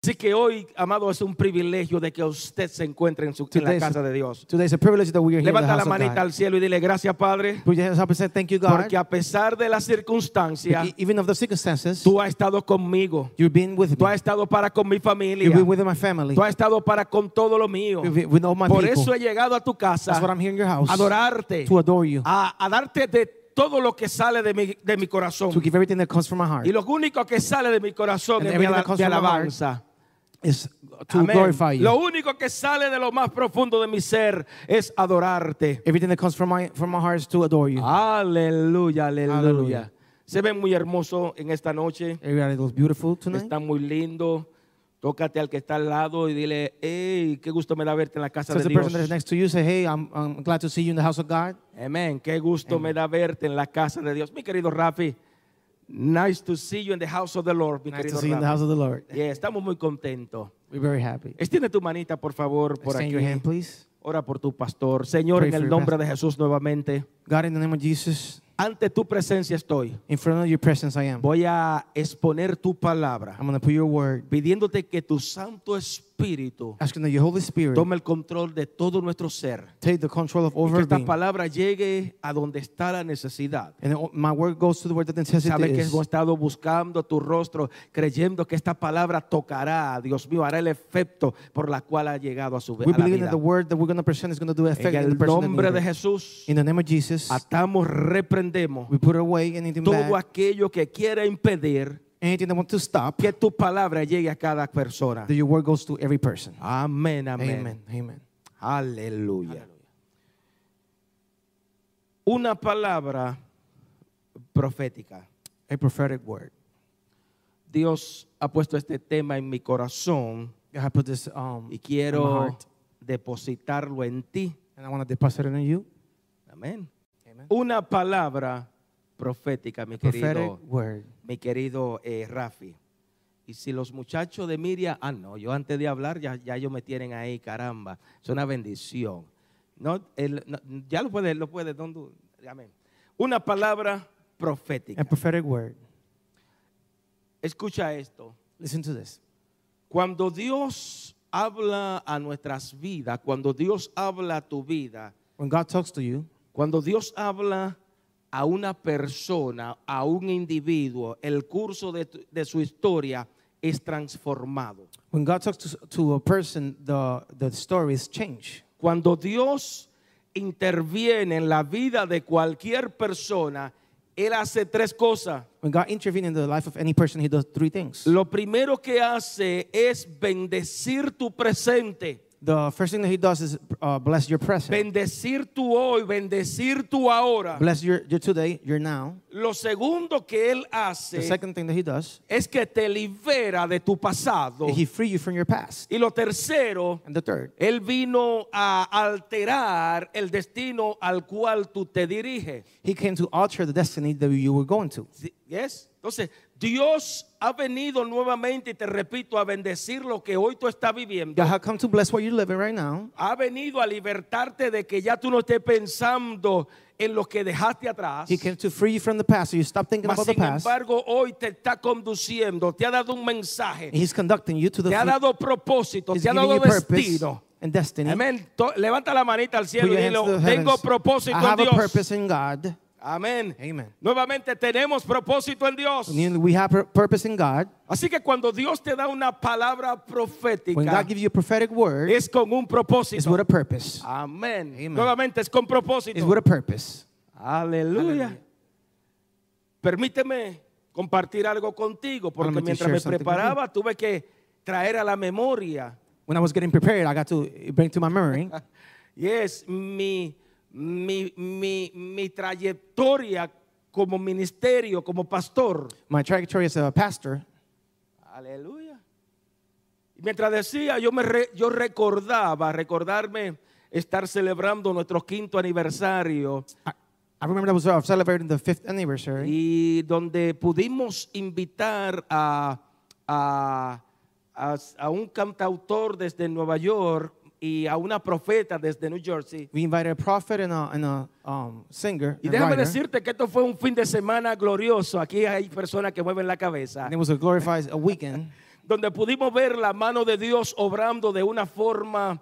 Así que hoy, amado, es un privilegio de que usted se encuentre en, su, en la casa de Dios. Today is a privilege that we are here in the Levanta la of manita God. al cielo y dile gracias, Padre, Put your hands up and say thank you, God. porque a pesar de las circunstancias, Even of the circumstances, tú has estado conmigo. you've been with Tú me. has estado para con mi familia. You've been with my family. Tú has estado para con todo lo mío. You've been with all my Por people. eso he llegado a tu casa That's what I'm here in your house. a adorarte, To adore you. a, a darte de todo lo que sale de mi, de mi corazón. To give everything that comes from my heart. Y lo único que sale de mi corazón And es mi everything ala- that comes de from my heart alabanza. Is to glorify you. Lo único que sale de lo más profundo de mi ser es adorarte. Everything that comes from my from my heart is to adore you. Aleluya, aleluya. Se ven muy hermosos en esta noche. Everybody looks beautiful tonight. Está muy lindo. Tócate al que está al lado y dile, hey, qué gusto me da verte en la casa So de the person that is Dios. next to you say, hey, I'm, I'm glad to see you in the house of God. Amén. Qué gusto me da verte en la casa de Dios. Mi querido Rafi, nice to see you in the house of the Lord. Nice to see you in the house of the Lord. Yeah, estamos muy contentos. We're very happy. Extiende tu manita, por favor, por Extend aquí. your hand, please. Ora por tu pastor. Señor, Pray en el nombre de pastor. Jesús nuevamente, God, in the name of Jesus, ante tu presencia estoy. in front of your presence I am. Voy a exponer tu palabra, I'm going to put your word, pidiéndote que tu Santo Espíritu asking that your Holy Spirit tome el control de todo nuestro ser. take the control of Y que over esta palabra llegue a donde está la necesidad. And my word goes to the word that necessity Sabe que hemos estado buscando tu rostro, creyendo que esta palabra tocará, Dios mío, hará el efecto por la cual ha llegado a su We a la believe that the word that we're going to present is going to do effect En in the el person that nombre de. Jesús, In the name of Jesus, atamos, reprendemos we put away anything todo bad, aquello que quiera impedir anything that wants to stop, que tu palabra llegue a cada persona. that your word goes to every person. Amén, amén. Amen. Amen. Aleluya. Una palabra profética. A prophetic word. Dios ha puesto este tema en mi corazón God has put this um, y in my quiero heart, depositarlo en ti. and I want to deposit it in you. Amén. Una palabra profética, mi Prophetic querido, word. mi querido eh, Rafi. Y si los muchachos de Miriam, ah, no, yo antes de hablar ya, ya ellos me tienen ahí, caramba, es una bendición. No, el- no, ya lo puede, lo puede, don't do- amén. Una palabra profética. A prophetic word. Escucha esto. Listen to this. Cuando Dios habla a nuestras vidas, cuando Dios habla a tu vida, When God talks to you, cuando Dios habla a una persona, a un individuo, el curso de, de su historia es transformado. when God talks to, to a person, the, the stories change. Cuando Dios interviene en la vida de cualquier persona, Él hace tres cosas. When God intervenes in the life of any person, He does three things. Lo primero que hace es bendecir tu presente. The first thing that He does is uh, bless your present, Bendecir tu hoy, bendecir tu ahora. bless your, your today, your now. Lo segundo que Él The hace second thing that He does, es que te libera de tu pasado. He free you from your past. Y lo tercero, And the third, Él vino a alterar el destino al cual tú te diriges. He came to alter the destiny that you were going to. Yes. Entonces, Dios ha venido nuevamente, y te repito, a bendecir lo que hoy tú estás viviendo. God has come to bless what you're living right now. Ha venido a libertarte de que ya tú no estés pensando en lo que dejaste atrás. He came to free you from the past, so you stop thinking Mas, about the sin past. embargo, hoy te está conduciendo, te ha dado un mensaje, And He's conducting you to the te ha dado propósito, te ha dado destino. and destiny. Amén. To- Levanta la manita al cielo y the tengo propósito I en have a Dios. purpose in God. Amén. Amen. Nuevamente tenemos propósito en Dios. We have pur- purpose in God. Así que cuando Dios te da una palabra When profética, God gives you a prophetic word, es con un it's propósito. with a purpose. Amén. Amen. Nuevamente es con propósito. It's with a purpose. Aleluya. Permíteme compartir algo contigo, porque mientras me preparaba tuve que traer a la memoria, When I was getting prepared, I got to bring to my memory y es mi, mi, mi, mi trayectoria como ministerio, como pastor. my trajectory as a pastor. Aleluya. Y mientras decía, yo, me re- yo recordaba, recordarme estar celebrando nuestro quinto aniversario. I remember that was uh, celebrating the fifth anniversary. y donde pudimos invitar a, a, a- a un cantautor desde Nueva York y a una profeta desde New Jersey. We invited a prophet and a, and a um, singer. Y and déjame decirte que esto fue un fin de semana glorioso. Aquí hay personas que mueven la cabeza. And it was a glorified a weekend donde pudimos ver la mano de Dios obrando de una forma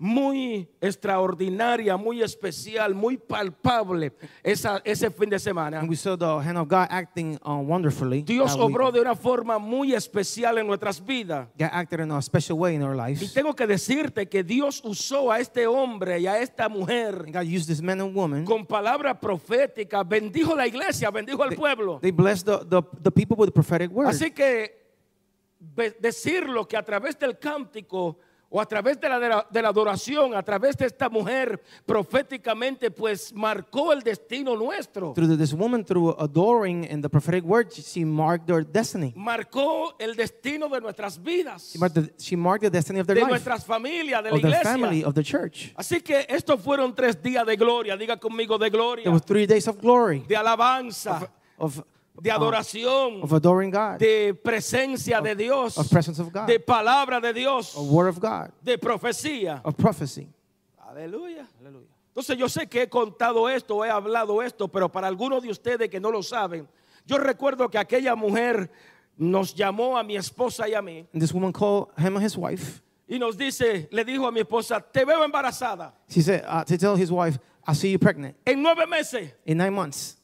muy extraordinaria, muy especial, muy palpable esa- ese fin de semana. and we saw the hand of God acting uh, wonderfully. Dios obró de una forma muy especial en nuestras vidas. God acted in a special way in our Y lives. tengo que decirte que Dios usó a este hombre y a esta mujer And God used this man and woman. con palabra profética, bendijo la iglesia, bendijo al pueblo. They blessed the, the, the people with the prophetic word. Así que decirlo que a través del cántico o a través de la, de la- adoración, a través de esta mujer proféticamente, pues marcó el destino nuestro. through this woman, through adoring and the prophetic word, she marked their destiny. Marcó el destino de nuestras vidas, She marked the, she marked the destiny of their de life, nuestras familias, de la of the family, iglesia. of the church. Así que estos fueron tres días de gloria, diga conmigo de gloria, There was three days of glory, de alabanza, of, de adoración, of adoring God, de presencia de Dios, of presence of God, de palabra de Dios, of word of God, de profecía. of prophecy. Aleluya. Entonces yo sé que he contado esto, he hablado esto, pero para algunos de ustedes que no lo saben, yo recuerdo que aquella mujer nos llamó a mi esposa y a mí And this woman called him and his wife. y nos dice, le dijo a mi esposa, te veo embarazada She said uh, to tell his wife, I see you pregnant en nueve meses. in nine months.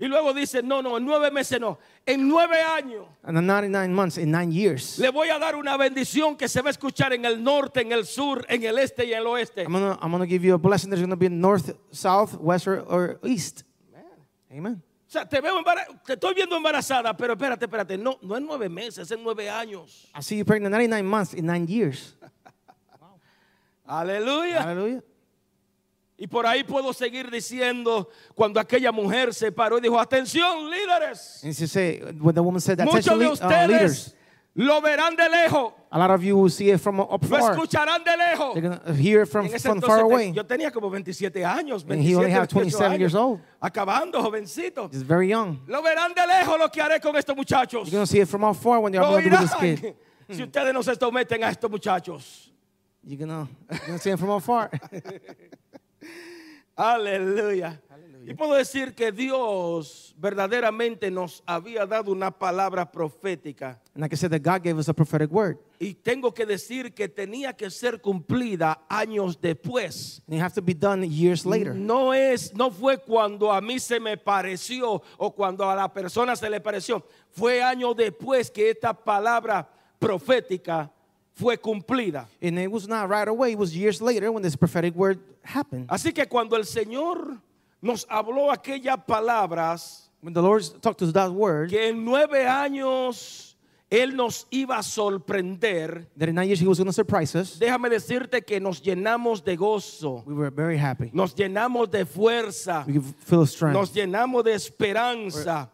Y luego dice, no, no, en nueve meses no, en nueve años And not in nine months, in nine years. le voy a dar una bendición que se va a escuchar en el norte, en el sur, en el este y en el oeste. I'm gonna, I'm gonna give you a blessing that's gonna be in north, south, west, or, or east. Amen. O sea, te veo te estoy viendo embarazada, pero espérate, espérate, no, no en nueve meses, en nueve años. I see you pregnant not in nine months, in nine years. Aleluya. Hallelujah. Y por ahí puedo seguir diciendo cuando aquella mujer se paró y dijo, atención líderes, And she say, when the woman said muchos de le- uh, leaders, ustedes lo verán de lejos, a lot of you will see it from up lo far. escucharán de lejos. They're hear from, from far away. yo tenía como 27 años, And he only 27, had 28 27 years años, old. acabando jovencito. He's very young. Lo verán de lejos lo que haré con estos muchachos. You're gonna see it from how far when Lo going to do this kid. si ustedes no se someten a estos muchachos. You're gonna, you're gonna see it from how far. Aleluya. Y puedo decir que Dios verdaderamente nos había dado una palabra profética. And like I said, that God gave us a prophetic word. Y tengo que decir que tenía que ser cumplida años después. And it have to be done years later. No es, no fue cuando a mí se me pareció o cuando a la persona se le pareció. Fue años después que esta palabra profética fue cumplida. And it was not right away, it was years later when this prophetic word happened. Así que cuando el Señor nos habló aquellas palabras, When the Lord talked to us that word, que en nueve años Él nos iba a sorprender, that in nine years He was gonna surprise us, déjame decirte que nos llenamos de gozo, we were very happy. nos llenamos de fuerza, We feel strength. nos llenamos de esperanza,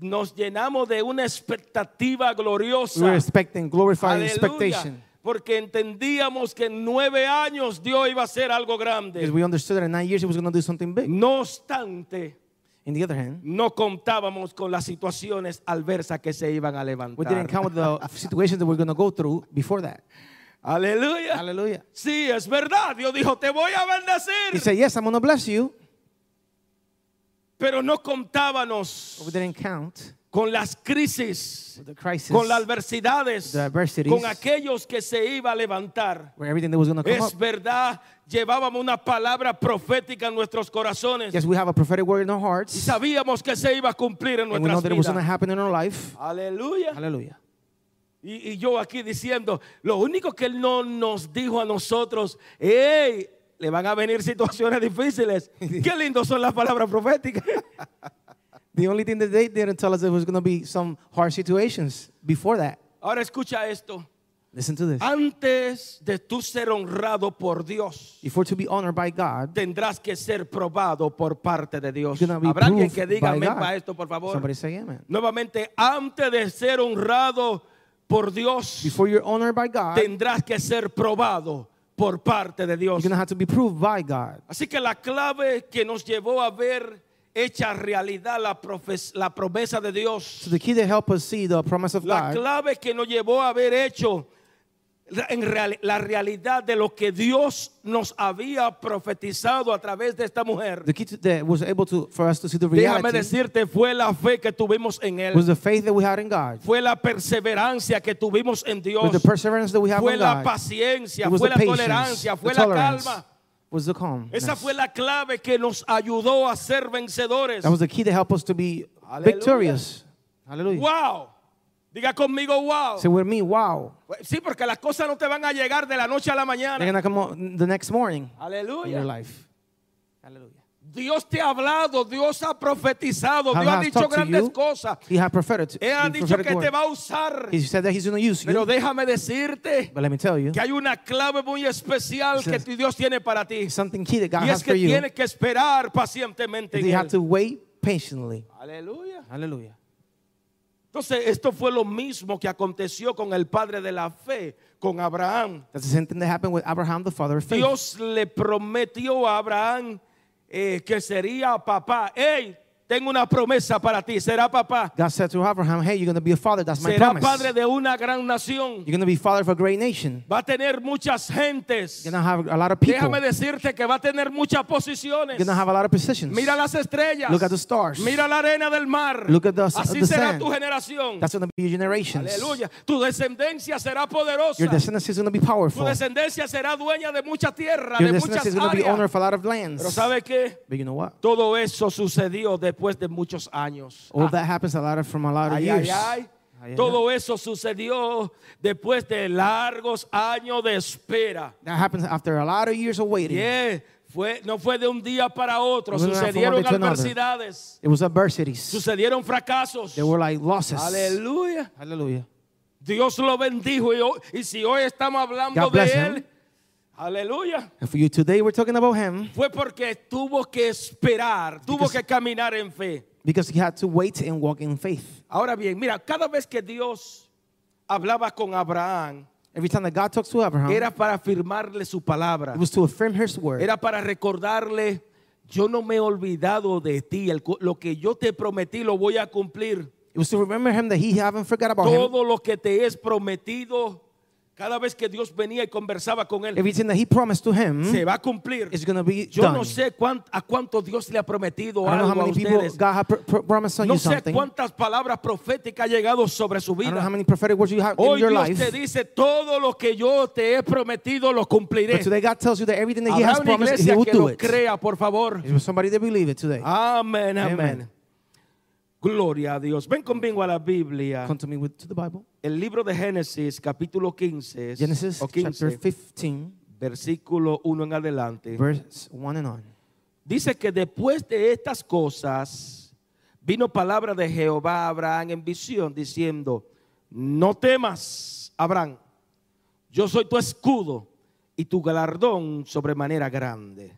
nos llenamos de una expectativa We were gloriosa. expecting glorified Aleluya. expectation. Porque entendíamos que en nueve años Dios iba a hacer algo Because grande. we understood that in nine years He was gonna do something big. No obstante, In the other hand, no contábamos con las situaciones adversas que se iban a we didn't levantar. count with the situations that we're gonna go through before that. Aleluya. Hallelujah. Sí, es verdad. Dios dijo, te voy a He bendecir. said, Yes, I'm gonna bless you. Pero no contábamos didn't count con las crisis, crisis, con las adversidades, con aquellos que se iba a levantar. where everything that was gonna come up. Es verdad, llevábamos una palabra profética en nuestros corazones Yes, we have a prophetic word in our y hearts, sabíamos que se iba a cumplir en nuestras vidas. Aleluya. Hallelujah. Y, y yo aquí diciendo, lo único que Él no nos dijo a nosotros, hey, le van a venir situaciones difíciles. Qué lindos son las palabras proféticas. The only thing that they didn't tell us there was going to be some hard situations before that. Ahora escucha esto. Listen to this. Antes de tú ser honrado por Dios, Before to be honored by God, tendrás que ser probado por parte de Dios. you're be Habrá alguien proved que diga by amén God. para esto, por favor. Somebody say amen. Nuevamente, antes de ser honrado por Dios, Before you're honored by God, tendrás que ser probado por parte de Dios. You're to have to be proved by God. Así que la clave que nos llevó a ver hecha realidad la, profes- la promesa de Dios, So the key to help us see the promise of la God, clave que nos llevó a haber hecho en real- la realidad de lo que Dios nos había profetizado a través de esta mujer. the key to, that was able to for us to see the Déjame decirte, fue la fe que tuvimos en Él. was the faith that we had in God, Fue la perseverancia que tuvimos en Dios. was the perseverance that we have Fue in la God, paciencia, fue la patience, tolerancia, fue la calma. was the calm. Esa fue la clave que nos ayudó a ser vencedores. That was the key to help us to be Hallelujah. victorious. Hallelujah. Wow. Diga conmigo, wow. Say with me, wow. Sí, porque las cosas no te van a llegar de la noche a la They're mañana. gonna come on the next morning in your Aleluya. life. Hallelujah. Dios te ha hablado, Dios ha profetizado, Dios ha has dicho grandes you? cosas. He had prophetic. Él ha dicho que te va a usar. He said that he's going to use Pero you. déjame decirte you, que hay una clave muy especial que Dios tiene para ti. something key that God Y has es que for you. tienes que esperar pacientemente en you have él. to wait patiently. Aleluya. Hallelujah. Entonces, esto fue lo mismo que aconteció con el padre de la fe, con Abraham. That's the same thing that happened with Abraham, the father of faith. Dios le prometió a Abraham eh, que sería papá. Hey, tengo una promesa para ti. Será papá. God said to Abraham, "Hey, you're going to be a father. That's my Será promise. padre de una gran nación. You're going to be father of a great nation. Va a tener muchas gentes. You're going to have a lot of people. Déjame You're decirte que va a tener muchas posiciones. going to have a lot of positions. Mira las estrellas. Look at the stars. Mira la arena del mar. Look at the- Así the será sand. tu generación. That's going to be your generations. Aleluya. Tu descendencia será poderosa. Your descendants is going to be Tu powerful. descendencia será dueña de mucha tierra, Your de descendants muchas to be áreas. owner of a lot of lands. Pero ¿sabe qué? But you know what? Todo eso sucedió después de muchos años. All that happens a lot of, from a lot of Ay, years. ay, ay. Todo eso sucedió después de largos años de espera. That happens after a lot of years of waiting. Yeah, fue, no fue de un día para otro. Sucedieron adversidades. It was adversities. Sucedieron fracasos. They were like losses. Aleluya. Dios lo bendijo. Y, si hoy estamos hablando God de Él, him. Aleluya. And for you today, we're talking about him Fue porque tuvo que esperar, tuvo Because- que caminar en fe. because he had to wait and walk in faith. Ahora bien, mira, cada vez que Dios hablaba con Abraham, Every time that God talks to Abraham, era para afirmarle su palabra. it was to affirm his word. Era para recordarle, yo no me he olvidado de ti, el lo que yo te prometí lo voy a cumplir. It was to remember him that he haven't forgot about him. Todo lo que te es prometido, cada vez que Dios venía y conversaba con él, Everything that he promised to him se va a cumplir. is going to be Yo done. no sé cuán- a cuánto Dios le ha prometido I don't know algo how a many people ustedes. God has pr- pr- promised on No you sé something. I cuántas palabras proféticas ha llegado sobre su don't know vida. how many prophetic words you have Hoy your Dios life. te dice, todo lo que yo te he prometido lo cumpliré. But today God tells you that everything that he Habrá has una promised, he iglesia will que do lo it. crea, por favor. Is there somebody that believe it today? Amén, amén. Amen. Gloria a Dios. Ven conmigo a la Biblia. Come to me with to the Bible. El libro de Génesis, capítulo 15, Genesis o chapter 15, 15, versículo 1 en adelante. verse 1 and on. Dice que después de estas cosas vino palabra de Jehová a Abraham en visión diciendo, no temas, Abraham, yo soy tu escudo y tu galardón sobremanera grande.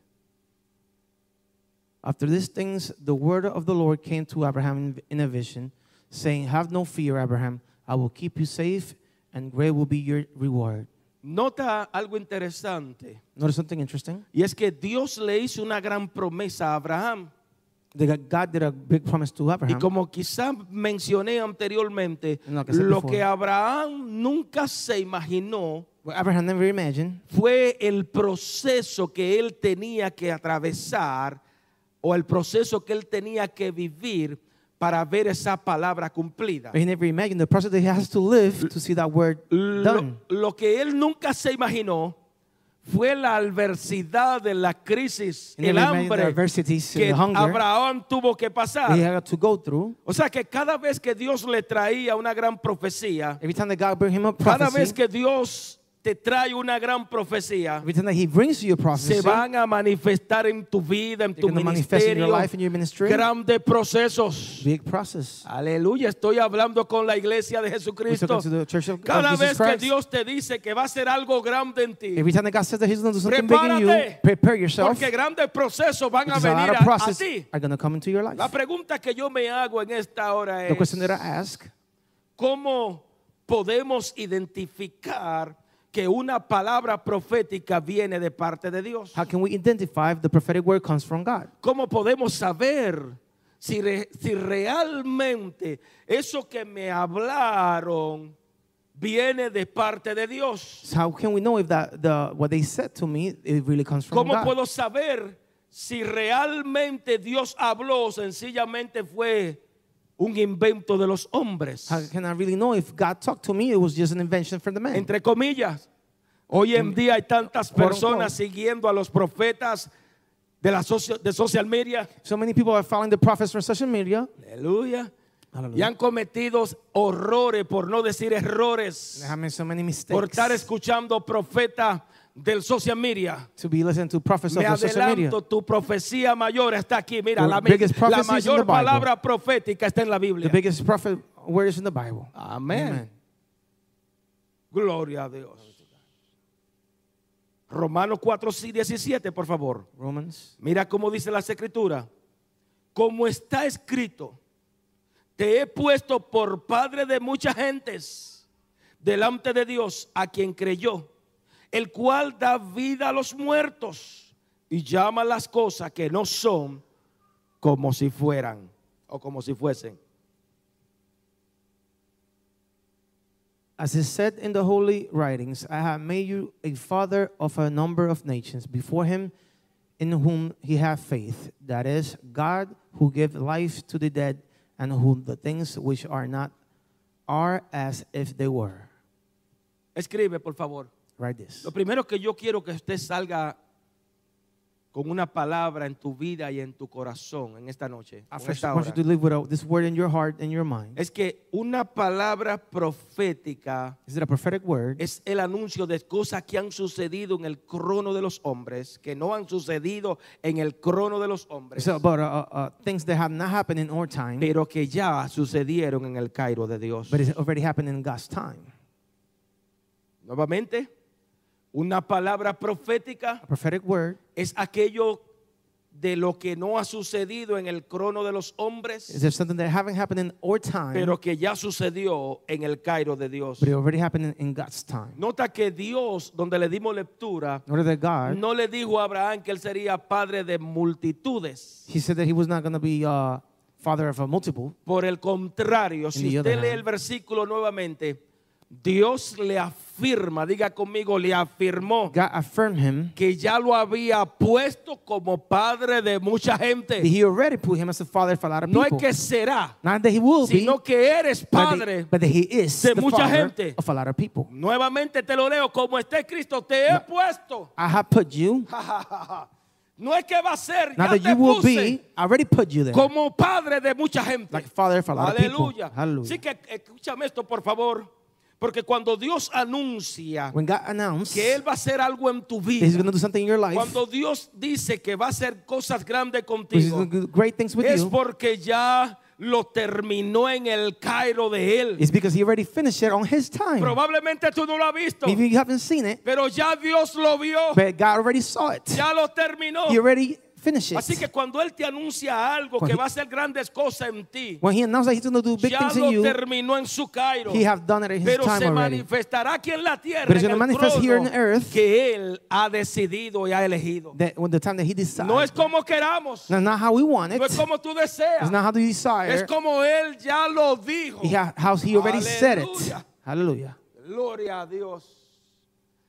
After these things, the word of the Lord came to Abraham in- a vision, saying, Have no fear, Abraham. I will keep you safe, and great will be your reward. Nota algo interesante Notice something interesting. y es que Dios le hizo una gran promesa a Abraham. God did a big promise to Abraham. Y como quizá mencioné anteriormente, like lo before. que Abraham nunca se imaginó Abraham never imagined fue el proceso que él tenía que atravesar o el proceso que él tenía que vivir para ver esa palabra cumplida. But he never imagined the process that he has to live to see that word Lo, done. lo que él nunca se imaginó fue la adversidad de la crisis, He el hambre que Abraham tuvo que pasar. had to go through. O sea que cada vez que Dios le traía una gran profecía, Every time that God him a cada vez prophecy, que Dios te trae una gran profecía, every time that he brings you a prophecy, se van a manifestar en tu vida, en tu going to manifest in your ministerio, life and your ministry. grandes procesos. Big process. Aleluya, estoy hablando con la iglesia de We're Jesucristo. talking to the church of, of Cada Jesus vez que Christ. Dios te dice que va a hacer algo grande en ti, Every time that God says that He's going to do something big in you, Prepárate. prepare yourself. porque grandes procesos van a Because a venir lot a, of a process ti. are going to come into your life. La pregunta que yo me hago en esta hora The es, question that I ask, ¿cómo podemos identificar que una palabra profética viene de parte de Dios? How can we identify if the prophetic word comes from God? ¿Cómo podemos saber si, re- si realmente eso que me hablaron viene de parte de Dios? So how can we know if that the what they said to me it really comes from ¿Cómo God? puedo saber si realmente Dios habló sencillamente fue un invento de los hombres? How can I really know if God talked to me? It was just an invention from the man. Entre comillas, hoy en día hay tantas personas siguiendo a los profetas de la socio- de social media. So many people are following the prophets from social media. Aleluya. Y han cometido horrores, por no decir errores, so many por estar escuchando profetas del social media. to be listening to prophets Me of the social media. adelanto, tu profecía mayor está aquí. Mira, la, mi- biggest la prophecy is in mayor Bible. palabra profética está en la The Biblia. biggest prophet word is in the Bible. Amén. Gloria a Dios. Romanos 4, 17, por favor. Romans. Mira cómo dice la escritura. Como está escrito, te he puesto por padre de muchas gentes delante de Dios a quien creyó, el cual da vida a los muertos y llama las cosas que no son como si fueran o como si fuesen. As is said in the holy writings, I have made you a father of a number of nations before him in whom he hath faith. That is, God who gives life to the dead and who the things which are not are as if they were. Escribe, por favor. Write this. Lo primero que yo quiero que usted salga con una palabra en tu vida y en tu corazón en esta noche. Esta hora. to live with this word in your heart and your mind. Es que una palabra profética Is it a prophetic word? es el anuncio de cosas que han sucedido en el crono de los hombres, que no han sucedido en el crono de los hombres, It's about uh, uh, uh, things that have not happened in our time, pero que ya sucedieron en el Cairo de Dios. but it's already happened in God's time. Nuevamente, una palabra profética A prophetic word es aquello de lo que no ha sucedido en el crono de los is hombres, there something that haven't happened in our time, pero que ya sucedió en el Cairo de Dios. but it already happened in, in God's time. Nota que Dios, donde le dimos lectura, In God, no le dijo a Abraham que él sería padre de multitudes. He said that He was not going to be uh, father of a multiple. Por el contrario, si the usted other lee hand. el versículo nuevamente, Dios le afirma, diga conmigo, le afirmó him que ya lo había puesto como padre de mucha gente. He already put him as a father for a lot of No es que será, Not that He will be, sino que eres but padre. that, but that He is de mucha gente. of a lot of people. Nuevamente te lo leo, como está Cristo, te he puesto. I have put you, No es que va a ser, not ya that te you will puse be, I already put you there. como padre de mucha gente. Like father for a lot of people. Aleluya. Así que escúchame esto, por favor. Porque cuando Dios anuncia When God announced que Él va a hacer algo en tu vida, going to do something in your life, cuando Dios dice que va a hacer cosas grandes contigo, es you, porque ya lo terminó en el Cairo de Él. it's because He already finished it on His time. Probablemente tú no lo has visto, Maybe you haven't seen it, pero ya Dios lo vio, but God already saw it. ya lo terminó. He already finished Así it. que cuando Él te anuncia algo que va a hacer grandes cosas en ti, When He announced that He's going to do big ya things in lo you, terminó en su Cairo. He have done it in His Pero time se already. manifestará aquí en la tierra But it's en gonna el manifest here trono on earth. que Él ha decidido y ha elegido. That when the time that He decides, No es como queramos, That's not how we want it. no es como tú deseas, It's not how you es desire. como Él ya lo dijo. He ha- how He already said it. Aleluya. Gloria a Dios.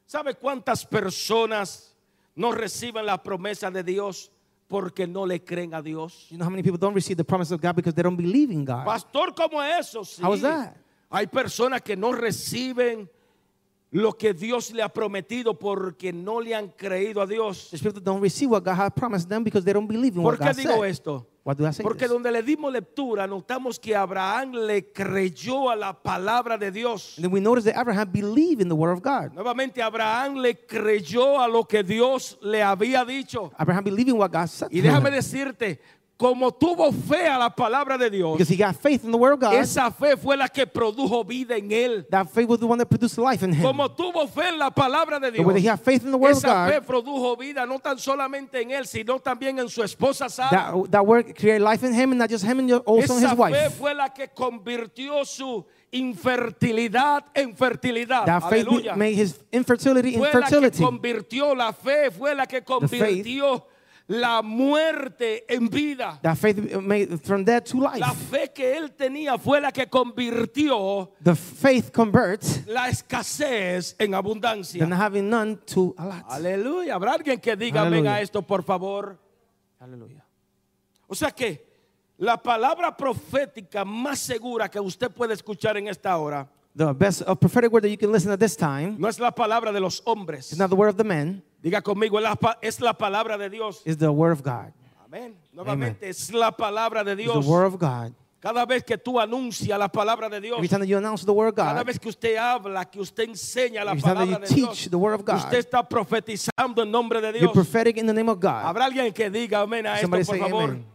¿Sabe cuántas personas no reciben la promesa de Dios porque no le creen a Dios? You know how many people don't receive the promise of God because they don't believe in God? Pastor, ¿cómo eso? Sí. How is that? Hay personas que no reciben lo que Dios le ha prometido porque no le han creído a Dios. People don't receive what God has promised them because they don't believe in what ¿Por qué God digo said. esto? Why do I say Porque this? donde le dimos lectura notamos que Abraham le creyó a la palabra de Dios. And then we notice that Abraham believed in the word of God. Nuevamente Abraham le creyó a lo que Dios le había dicho. Abraham believed in what God said. Y to déjame him. decirte, como tuvo fe a la palabra de Dios, Because he got faith in the word of God. esa fe fue la que produjo vida en él. That faith was the one that produced life in him. Como tuvo fe en la palabra de But when he Dios, had faith in the word of esa fe God, produjo vida no tan solamente en él, sino también en su esposa Sara. that, that word created life in him, and not just him, and also in Esa his fe wife. fue la que convirtió su infertilidad en fertilidad. That faith Aleluya. made his infertility Fue la que convirtió la fe, fue la que convirtió la muerte en vida. That faith made from death to La life. fe que él tenía fue la que convirtió The faith converts la escasez en abundancia. than having none to a lot. Aleluya. ¿Habrá alguien que diga amén Aleluya. a esto, por favor? Hallelujah. O sea que la palabra profética más segura que usted puede escuchar en esta hora The best prophetic word that you can listen at this time no es la palabra de los hombres. is not the word of the man, Diga conmigo, es la, palabra de Dios. is the word of God. Amén. Nuevamente es la palabra de It's Dios. the word of God. Cada vez que tú anuncias la palabra de Dios, Every time that you announce the word of cada God, vez que usted habla, que usted enseña la palabra you de teach Dios, the word of God, usted está profetizando en nombre de you're Dios. prophetic in the name of God. Habrá alguien que diga amén a esto, Somebody por say favor. amen.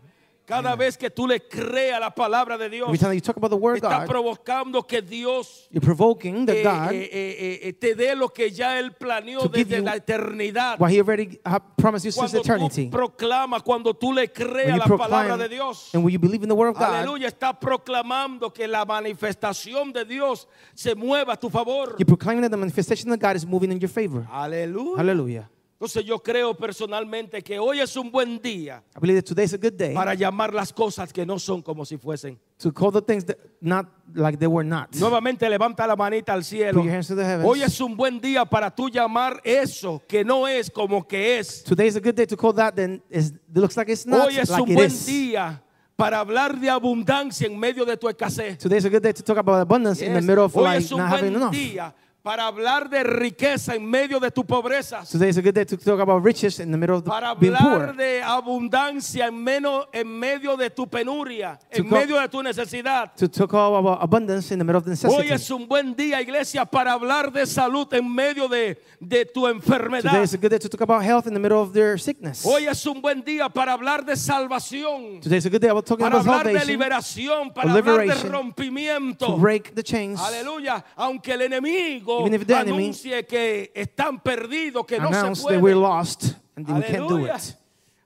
Cada vez que tú le creas la palabra de Dios, está provocando que Dios eh, eh, eh, eh, te dé lo que ya Él planeó desde la eternidad. what He already promised you since Cuando tú eternity. proclamas, cuando tú le creas la palabra de Dios. Aleluya, está proclamando que la manifestación de Dios se mueva a tu favor. you're proclaiming that the manifestation of God is moving in your favor. Aleluya. Hallelujah. Entonces yo creo personalmente que hoy es un buen día I believe that today's a good day para llamar las cosas que no son como si fuesen. to call the things that not like they were not. Nuevamente levanta la manita al cielo. Put your hands to the heavens. Hoy es un buen día para tú llamar eso que no es como que es. Today's a good day to call that then is it looks like it's not Hoy es like un it buen is. día para hablar de abundancia en medio de tu escasez. Today's a good day to talk about abundance in the Yes. middle of Hoy like es un not having buen enough. día para hablar de riqueza en medio de tu pobreza. Today's a good day to talk about riches in the middle of the, Para being hablar poor. de abundancia en, menos, en medio de tu penuria, en co- medio de tu necesidad. To talk about abundance in the middle of the Hoy necessity. es un buen día, iglesia, para hablar de salud en medio de, de tu Today enfermedad. is a good day to talk about health in the middle of their sickness. Hoy es un buen día para hablar de salvación, Today is a good day about talking para about hablar de liberación, para hablar de liberation, rompimiento. to break the chains, Aleluya, aunque el enemigo Even if the enemy anuncie que están perdidos, que no se announce that we're puede. lost and that we can't do Aleluya. it.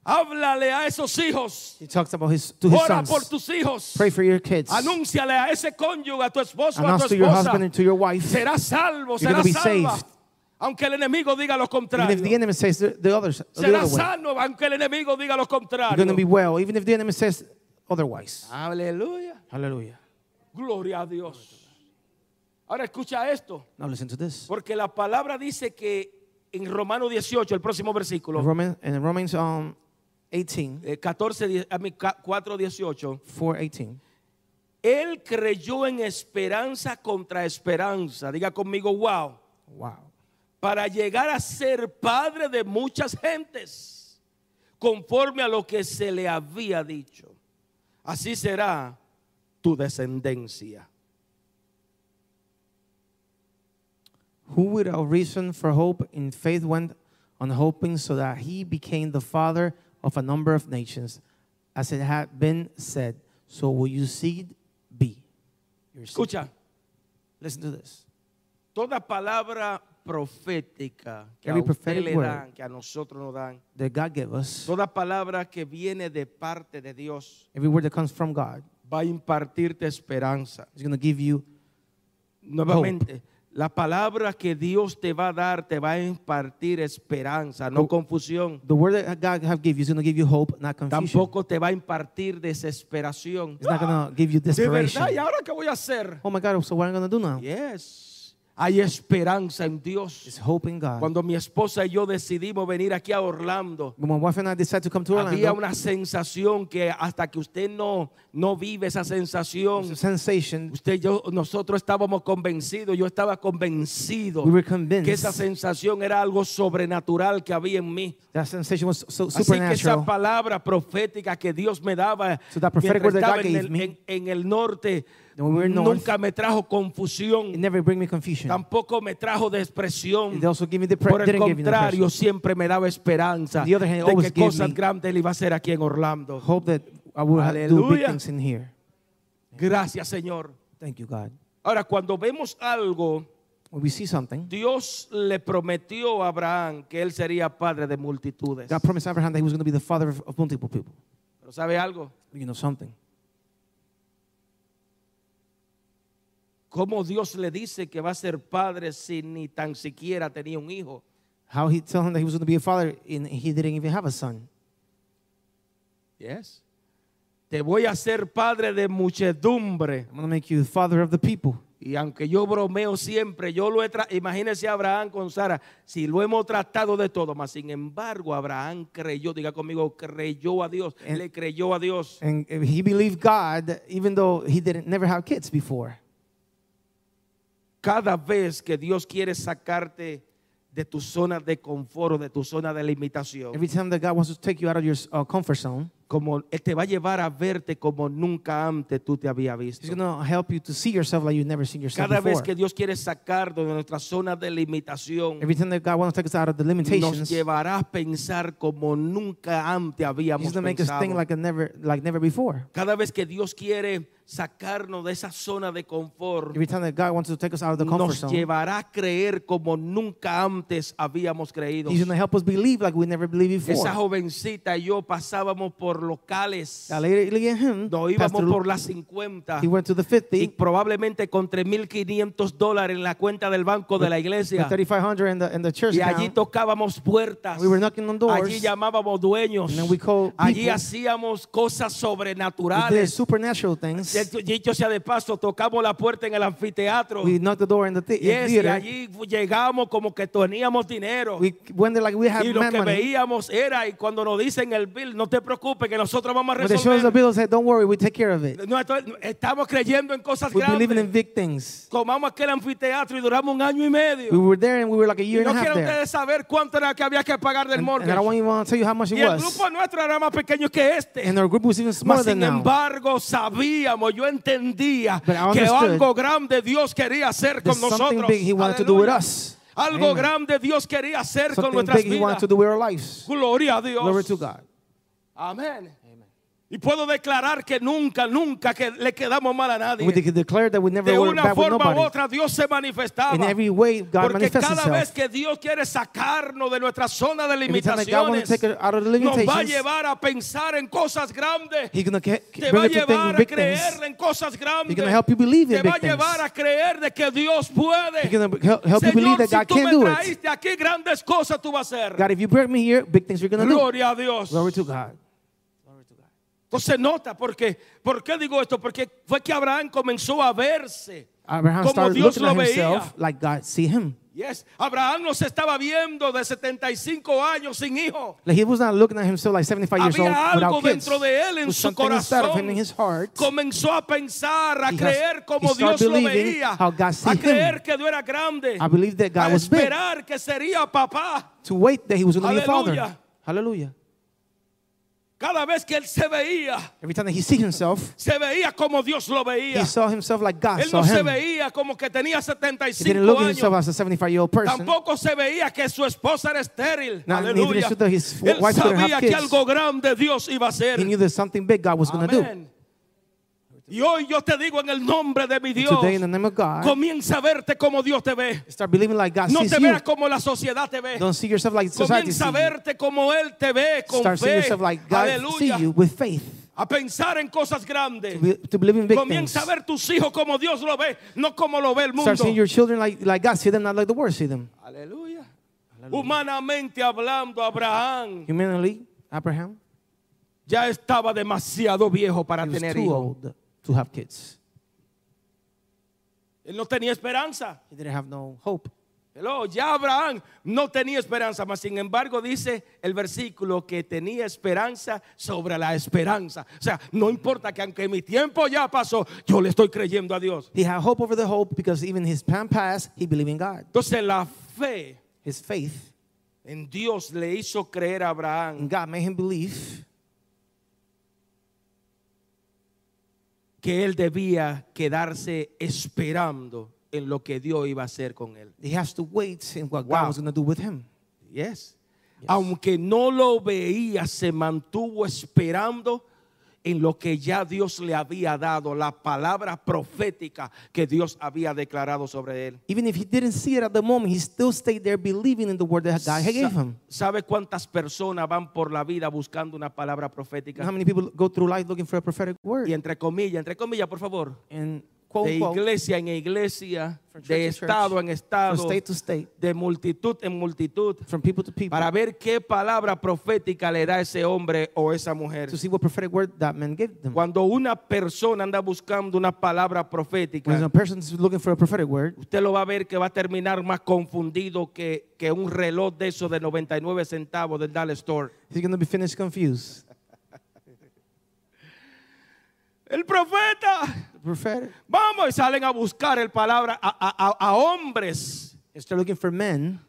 Háblale a esos hijos. He talks about his to his Ora por sons. tus hijos. Pray for your kids. Anúnciale a ese cónyuge, a tu esposo, a Announce tu to your husband esposa. and to your wife. Será salvo, You're será gonna be salva. saved. Aunque el enemigo diga lo Even contrario. if the enemy says the, the others, the Será way, sano, aunque el enemigo diga lo you're contrario. going to be well. Even if the enemy says otherwise. Aleluya. Hallelujah. Gloria a Dios. Ahora escucha esto. Now listen to this. Porque la palabra dice que en Romano 18, el próximo versículo, In Romans, in Romans um, 18, eh, 14, die- a mí, ca- 4, 18, 4, 18. él creyó en esperanza contra esperanza. Diga conmigo, wow. Wow. Para llegar a ser padre de muchas gentes, conforme a lo que se le había dicho. Así será tu descendencia. Who without reason for hope in faith went on hoping so that he became the father of a number of nations, as it had been said, so will your seed be. Your seed. Escucha, Listen to this. toda palabra profética que Every a usted prophetic le word. dan, que a nosotros nos dan, That God gave us, toda palabra que viene de parte de Dios, every word that comes from God, va a impartirte esperanza. is going to give you Nuevamente, la palabra que Dios te va a dar te va a impartir esperanza, no Hope. confusión. the word that God have give you is going to give you hope, not confusion. Tampoco te va a impartir desesperación. It's not going to give you De desperation. verdad, ¿y ahora qué voy a hacer? Oh my God, so what am I going to do now? Yes. Hay esperanza en Dios. It's hope in God. Cuando mi esposa y yo decidimos venir aquí a Orlando, When my wife and I decided to come to había Orlando, una sensación que hasta que usted no, no vive esa sensación, usted yo, nosotros estábamos convencidos, yo estaba convencido We were que esa sensación era algo sobrenatural que había en mí. was so Así que esa palabra profética que Dios me daba So that prophetic mientras word that estaba en, el, en- en el norte we north, nunca me trajo confusión, It never bring me confusion. tampoco me trajo depresión. Por el contrario, siempre me daba esperanza the other hand, de que cosas grandes él iba a hacer aquí en Orlando. Hope that I will do big things in here. Gracias, Señor. Thank you, God. Ahora, cuando vemos algo, When we see something, Dios le prometió a Abraham que él sería padre de multitudes. God promised Abraham that he was going to be the father of, of multiple people. Pero ¿sabe algo? You know something? ¿Cómo Dios le dice que va a ser padre si ni tan siquiera tenía un hijo? How he told him that he was going to be a father and he didn't even have a son. Yes. Te voy a ser padre de muchedumbre. I'm going to make you the father of the people. Y aunque yo bromeo siempre, yo lo he tra imagínese a Abraham con Sara, si lo hemos tratado de todo, mas sin embargo Abraham creyó, diga conmigo, creyó a Dios, And- le creyó a Dios. And he believed God even though he didn't never have kids before. Cada vez que Dios quiere sacarte de tu zona de confort, o de tu zona de limitación, Every time that God wants to take you out of your uh, comfort zone, como Él te va a llevar a verte como nunca antes tú te había visto. He's going to help you to see yourself like you've never seen yourself Cada vez before. que Dios quiere sacarnos de nuestra zona de limitación, Every time that God wants to take us out of the nos limitations, llevará a pensar como nunca antes habíamos He's going to make us think never, like never before. Cada vez que Dios quiere sacarnos de esa zona de confort, Every time that God wants to take us out of the comfort nos zone, llevará a creer como nunca antes habíamos creído. He's going to help us believe like we never believed before. Esa jovencita y yo pasábamos por locales, him, nos íbamos Pastor por las 50 he went to the y 50, probablemente con 3.500 dólares en la cuenta del banco de la iglesia. 3,500 in the, in the church Y allí account. tocábamos puertas. We were knocking on doors. Allí llamábamos dueños. And then we called Allí hacíamos cosas We did sobrenaturales. supernatural things. Dicho sea de paso, tocamos la puerta en el anfiteatro. We knocked the door in the thi- Yes, y theater. allí llegamos como que teníamos dinero. We went there like we had Y lo que money. veíamos era, y cuando nos dicen el bill, no te preocupes, que nosotros vamos a When they show us the resolver. bill, say, don't worry, we take care of it. No, esto- estamos creyendo en cosas We believe in grandes. big things. Tomamos aquel anfiteatro y duramos un año y medio. We were there and we were like a Y year no and a half ustedes saber cuánto era que había que pagar del And, and mortgage. I don't even want to tell you how much it Y el grupo nuestro era más pequeño que este. And our group was even smaller Mas than sin now. embargo sabíamos, yo entendía que algo grande Dios quería hacer con nosotros. Algo grande Dios quería hacer con nuestras vidas. Gloria a Dios. Glory to God. Amén. Y puedo declarar que nunca, nunca que le quedamos mal a nadie. We declare that we never de una forma u otra Dios se manifestaba. In every way, God Porque cada Himself. vez que Dios quiere sacarnos de nuestra zona de limitaciones, nos va a llevar a pensar en cosas grandes. Te va a llevar a creer en cosas grandes. Te va a llevar a creer de que Dios puede. Señor, si God tú me traíste aquí grandes cosas tú vas a hacer. God, if you bring me here, big things you're going to do. Gloria a Dios. Glory to God. Entonces nota porque, ¿por qué digo esto? Porque fue que Abraham comenzó a verse Abraham como Dios lo veía. like God see him. Yes. Abraham no se estaba viendo de 75 años sin hijo. Like he was not looking at himself like 75 years old Había algo kids. dentro de él en su him corazón. in his heart. Comenzó a pensar, a He has- creer como Dios lo veía, how God a him. creer que Dios era grande, I believe that God a was big. esperar que sería papá. To wait that he was going to be a father. Hallelujah. Cada vez que él se veía, Every time that he see himself, se veía como Dios lo veía. he saw himself like God Él saw no se him. veía como que tenía He 75 didn't look at himself años. as a 75 year old person. Tampoco se veía que su esposa era estéril. Neither Aleluya. Él sabía que algo grande Dios iba a hacer. He knew there's something big God was going to do. Y hoy yo te digo en el nombre de mi Dios, Today, in the name of God, comienza a verte como Dios te ve. start believing like God No sees te you. veas como la sociedad te ve. Don't see yourself like society Comienza a verte como Él te ve con Start fe. yourself like God see you with faith. A pensar en cosas grandes. To, be, to believe in big things. Comienza a ver tus hijos como Dios lo ve, no como lo ve el mundo. Start seeing your children like, like God see them, not like the world see them. Aleluya. Humanamente hablando, Abraham Humanly, Abraham, ya estaba demasiado viejo para he tener hijos. To have kids. Él no tenía esperanza. He didn't have no hope. Hello, ya Abraham no tenía esperanza, mas sin embargo dice el versículo que tenía esperanza sobre la esperanza. O sea, no importa que aunque mi tiempo ya pasó, yo le estoy creyendo a Dios. He had hope over the hope because even his time passed, he believed in God. Entonces la fe His faith en Dios le hizo creer a Abraham God made him believe que él debía quedarse esperando en lo que Dios iba a hacer con él. he has to wait in what Wow. God was going to do with him. Yes. Aunque no lo veía, se mantuvo esperando en lo que ya Dios le había dado, la palabra profética que Dios había declarado sobre él. Even if he didn't see it at the moment, he still stayed there believing in the word that God gave him. ¿Sabe cuántas personas van por la vida buscando una palabra profética? How many people go through life looking for a prophetic word? Y entre comillas, entre comillas, por favor. And quote, De iglesia en iglesia, de church, estado en estado, state to state, de multitud en multitud, from people to people, para ver qué palabra profética le da ese hombre o esa mujer. to see what prophetic word that man gave them. Cuando una persona anda buscando una palabra When profética, a person is looking for a prophetic word, usted lo va a ver que va a terminar más confundido que, que un reloj de esos de 99 centavos del Dollar Store. he's going to be finished confused. El profeta, The prophetic vamos y salen a buscar el palabra a, a- a- a hombres. start looking for men.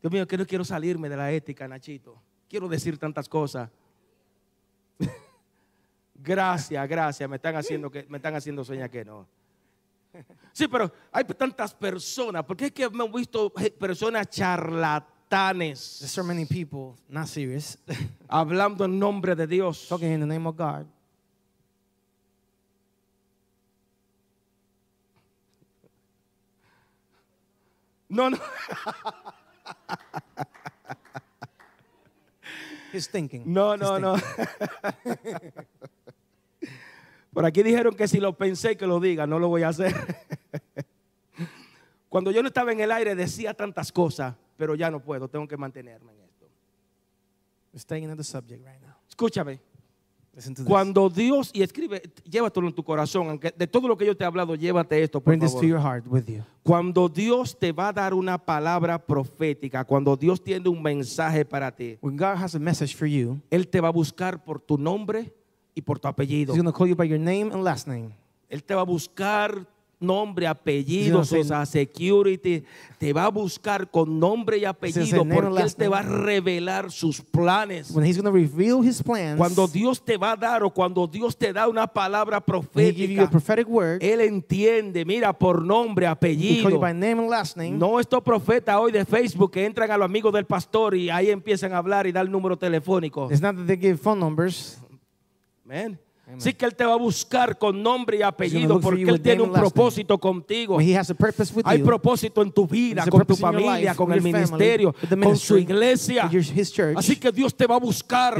Dios mío, que no quiero salirme de la ética, Nachito. Quiero decir tantas cosas. gracias, gracias. Me están haciendo que me están haciendo señas que no. Sí, pero hay tantas personas, porque es que hemos visto eh, personas There's charlatanes so many people not serious, hablando en nombre de Dios. talking in the name of God. No, no. He's thinking. No, He's no, no. thinking. Por aquí dijeron que si lo pensé que lo diga, no lo voy a hacer. Cuando yo no estaba en el aire decía tantas cosas, pero ya no puedo, tengo que mantenerme en esto. We're staying in the subject right now. Escúchame, Listen to this. cuando Dios, y escribe, llévatelo en tu corazón, aunque de todo lo que yo te he hablado, llévate esto, por Bring this to your heart with you. Cuando Dios te va a dar una palabra profética, cuando Dios tiene un mensaje para ti, When God has a message for you, Él te va a buscar por tu nombre y por tu apellido. He's going to call you by your name and last name. Él te va a buscar nombre, apellido, social security. Te va a buscar con nombre y apellido porque Él te va a revelar sus planes. When He's reveal His plans, Cuando Dios te va a dar o cuando Dios te da una palabra profética, prophetic word, Él entiende, mira, por nombre, apellido. by name and last name. No estos profetas hoy de Facebook que entran a los amigos del pastor y ahí empiezan a hablar y dar el número telefónico. It's not that they give phone numbers. Amén. Sí que Él te va a buscar con nombre y apellido porque Él tiene un propósito contigo. Hay propósito en tu vida, con tu familia, con el ministerio, con su iglesia. Así que Dios te va a buscar.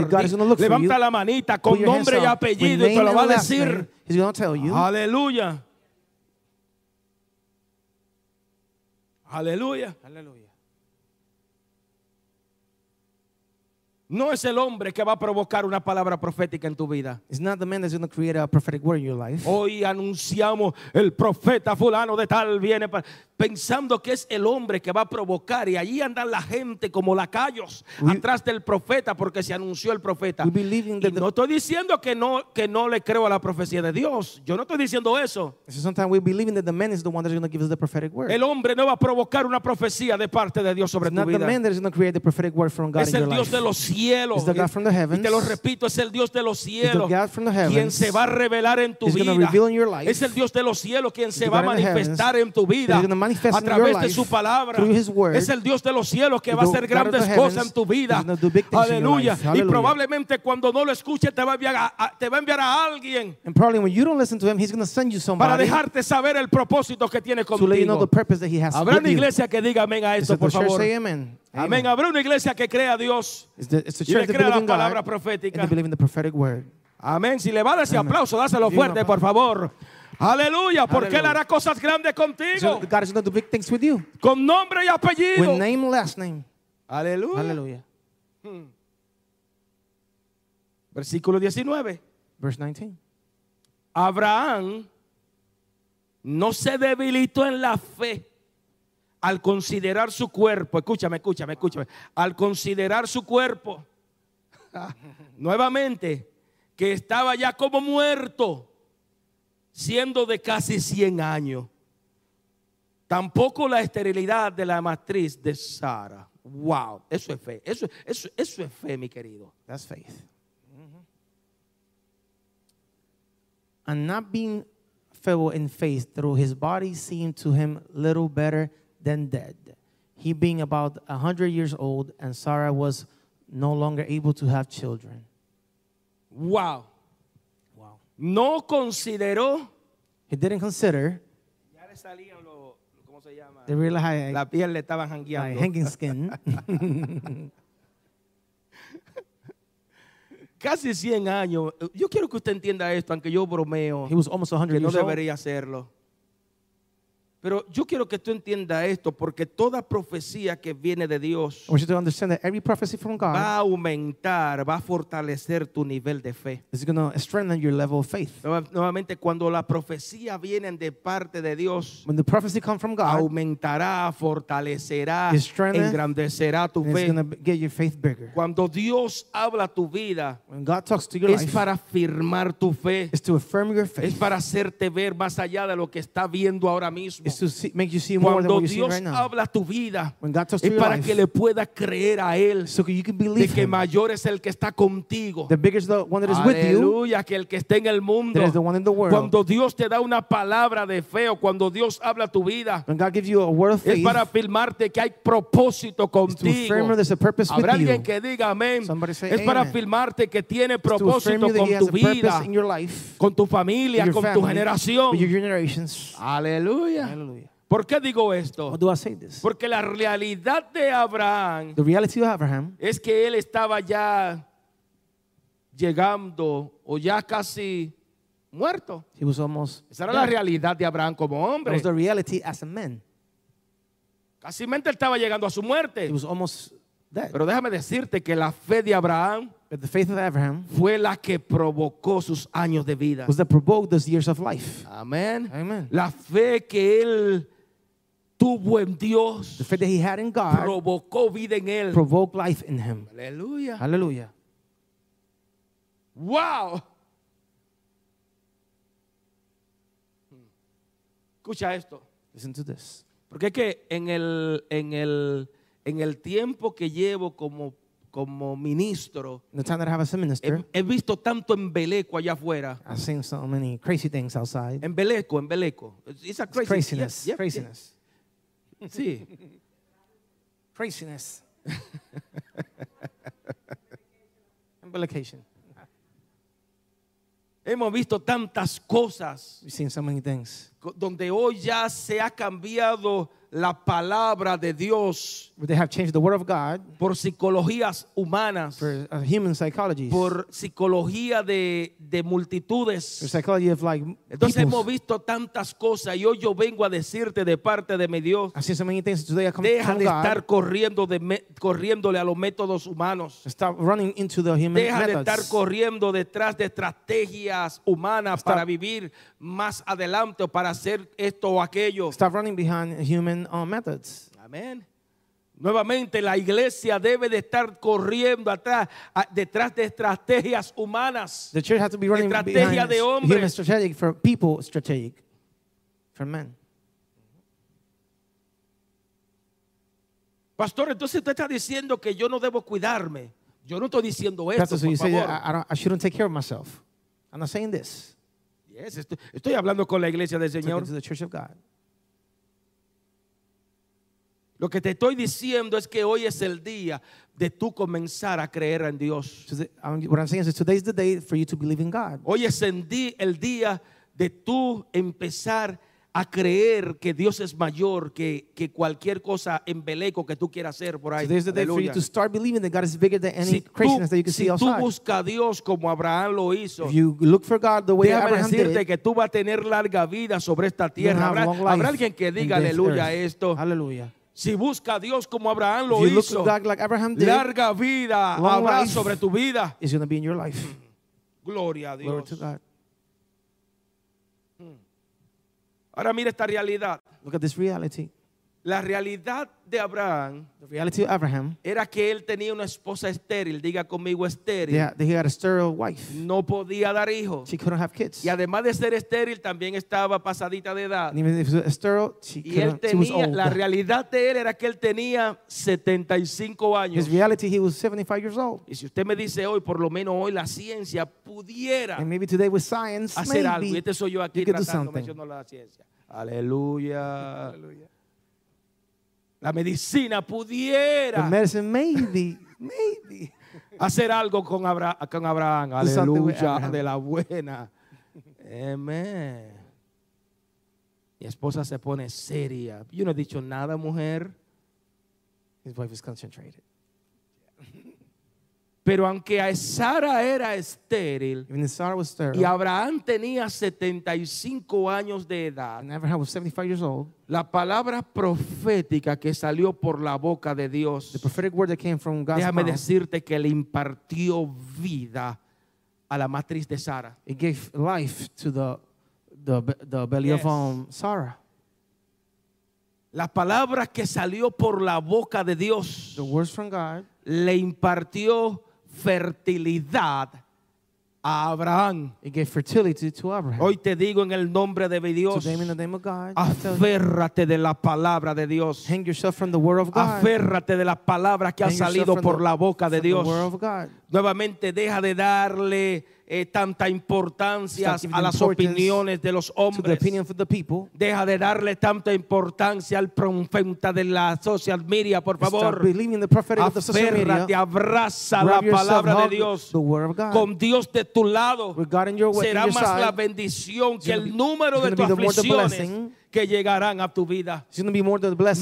Levanta la manita con nombre y apellido y te lo va a decir. you. Aleluya. Aleluya. Hallelujah. No es el hombre que va a provocar una palabra profética en tu vida. It's not the man that's going to create a prophetic word in your life. Hoy anunciamos el profeta fulano de tal viene para- pensando que es el hombre que va a provocar y allí andan la gente como lacayos We- atrás del profeta porque se anunció el profeta. Y the- no estoy diciendo que no que no le creo a la profecía de Dios. Yo no estoy diciendo eso. So sometimes we believe in that the man is the one that's going to give us the prophetic word. El hombre no va a provocar una profecía de parte de Dios sobre It's tu not the vida. man that is going to create the prophetic word from God Es in el your Dios life. de los cielos. It's the God from the heavens. Y te lo repito, es el Dios de los cielos. Quien se va a revelar en tu vida. gonna reveal in your life. Es el Dios de los cielos quien se va a manifestar en tu vida a través de su palabra. through his word. Es el Dios de los cielos que va a hacer grandes cosas en tu vida. Aleluya. Y probablemente cuando no lo escuches te va a enviar a, te va a, enviar a alguien And probably when you don't listen to him, he's going to send you para dejarte saber el propósito que tiene contigo. Habrá una iglesia que diga amén a esto, por favor. Amén. Habrá una iglesia que crea a Dios. It's the, it's the Y le crea la palabra profética. Amén. Si le va a dar ese aplauso, dáselo fuerte, por favor. Aleluya, porque Él Aleluya. hará cosas grandes So contigo. God is going to do big things with you. Con nombre y apellido. With name last name. Aleluya. Hallelujah. Versículo 19. Verse 19. Abraham no se debilitó en la fe al considerar su cuerpo. Escúchame, escúchame, escúchame. Al considerar su cuerpo. Nuevamente, que estaba ya como muerto, siendo de casi 100 años. Tampoco la esterilidad de la matriz de Sara. Wow, eso es fe. Eso, eso, eso es fe, mi querido. That's faith. And not being feeble in faith, through his body seemed to him little better than dead. He being about a hundred years old, and Sarah was no longer able to have children. Wow. Wow. No consideró. He didn't consider Ya le salían los. ¿Cómo se llama? the real high, La piel le estaban like jangueando. hanging skin. Casi 100 años. Yo quiero que usted entienda esto, aunque yo bromeo. he was almost 100 que no years old. debería hacerlo. Pero yo quiero que tú entiendas esto, porque toda profecía que viene de Dios I want you to understand that every prophecy from God va a aumentar, va a fortalecer tu nivel de fe. is going to strengthen your level of faith. Nueva- Nuevamente, cuando la profecía viene de parte de Dios, When the prophecy comes from God, aumentará, fortalecerá, engrandecerá tu it's fe. going to get your faith bigger. Cuando Dios habla tu vida, When God talks to your es life, para afirmar tu fe, it's to affirm your es faith. para hacerte ver más allá de lo que está viendo ahora mismo. See, make you see more than Cuando what you see Dios right now. habla tu vida, When God talks to es your para life, que le pueda creer a Él so you can de believe que Him. mayor es el que está contigo. The bigger is the one that is with you Aleluya, que el que está en el mundo. than is the one in the world. Cuando Dios te da una palabra de fe o cuando Dios habla tu vida, When God gives you a word of es faith, para afirmarte que hay propósito to contigo. affirm that there's a purpose with Habrá alguien you. que diga amén. Somebody say Es para amen. afirmarte que tiene It's to affirm propósito you that con has tu a purpose vida, in your life, con tu familia, your con tu family, generación. with your generations. Aleluya. Hallelujah. ¿Por qué digo esto? Why do I say this? Porque la realidad de Abraham The reality of Abraham es que él estaba ya llegando o ya casi muerto. He was almost Esa era la realidad de Abraham como That hombre. was the reality as a man. Casi él estaba llegando a su muerte. He was almost Pero déjame decirte que la fe de Abraham But the faith of Abraham fue la que provocó sus años de vida. was that provoked those years of life. Amén. Amen. La fe que él tuvo en The Dios faith that he had in God provocó vida en él. provoked life in him. Aleluya. Hallelujah. Wow. Escucha esto. Listen to this. Porque es que en el, en el, en el tiempo que llevo como, como ministro, In the time that I have as a he, minister, he visto tanto embeleco allá afuera. I've seen so many crazy things outside. Embeleco, embeleco. It's a It's crazy, craziness. yeah, yeah, craziness. yeah. Sí. Craziness. Implication. Hemos visto tantas cosas We've seen so many things. donde hoy ya se ha cambiado la palabra de Dios they have changed the word of God por psicologías humanas, for uh, human psychology. por psicología de, de For multitudes. psychology of like Entonces hemos visto tantas cosas y hoy yo vengo a decirte de parte de mi Dios, I've seen so many things today I come deja de God. estar corriendo de me- corriéndole a los métodos humanos. Stop running into the human Deja de estar methods. corriendo detrás de estrategias humanas Stop. para vivir más adelante o para hacer esto o aquello. Stop running behind human uh, methods. Amén. Nuevamente la iglesia debe de estar corriendo atrás, a- detrás de estrategias humanas. The church has to be running Estrategia de human hombres. strategic for people strategic for men. Pastor, entonces usted está diciendo que yo no debo cuidarme. Yo no estoy diciendo esto, Pastor, so por favor. that I, don't, I shouldn't take care of myself. I'm not saying this. Yes, estoy, estoy hablando con la iglesia del Talking Señor. to the church of God. Lo que te estoy diciendo es que hoy es el día de tú comenzar a creer en Dios. What I'm saying is today's the day for you to believe in God. Hoy es el día de tú empezar a creer que Dios es mayor que, que cualquier cosa embeleco que tú quieras hacer por ahí. Today's the day for you to start believing that God is bigger than any Si tú, craziness that you can si see tú buscas a Dios como Abraham lo hizo, If you look for God the way déjame Abraham decirte did, que tú vas a tener larga vida sobre esta tierra. Habrá, alguien que diga aleluya earth. esto. Si busca a Dios como Abraham lo hizo, like Abraham did, larga vida habrá sobre tu vida. is going to be in your life. Gloria a Dios. God. Ahora mira esta realidad. Look at this reality. La realidad de Abraham The reality of Abraham, era que él tenía una esposa estéril, diga conmigo estéril. yeah, he had a sterile wife. No podía dar hijos. She couldn't have kids. Y además de ser estéril, también estaba pasadita de edad. And even if was sterile, she, Y él couldn't, she was tenía, old. la realidad de él era que él tenía 75 años. His reality, he was 75 years old. Y si usted me dice hoy, por lo menos hoy la ciencia pudiera And maybe today with science, hacer algo. Y maybe este soy yo aquí tratando, menciono la ciencia. Aleluya. La medicina pudiera medicine, maybe, maybe. hacer algo con, Abra- con Abraham. Aleluya, Abraham. de la buena. Amén. Mi esposa se pone seria. Yo no he dicho nada, mujer. His wife is concentrated. Pero aunque Sara era estéril was y sterile, Abraham tenía 75 años de edad, and Abraham was 75 years old, la palabra profética que salió por la boca de Dios, the prophetic word that came from God's déjame mouth, decirte que le impartió vida a la matriz de Sara. it gave life to the the, the belly Yes. of um, Sarah. La palabra que salió por la boca de Dios The words from God le impartió fertilidad a Abraham. it gave fertility to Abraham. Hoy te digo en el nombre de Dios, Today, in the name of God, aférrate de la palabra de Dios. hang yourself from the word of God. Aférrate de la palabra que ha Hang yourself salido por the- la boca de Dios. Nuevamente deja de darle eh, tanta importancia a las opiniones de los hombres. Deja de darle tanta importancia al profeta de la social media, por favor. Aférrate, abraza la palabra de Dios. the word of God. Con Dios de tu lado, será más la bendición que el número de tus aflicciones que llegarán a tu vida.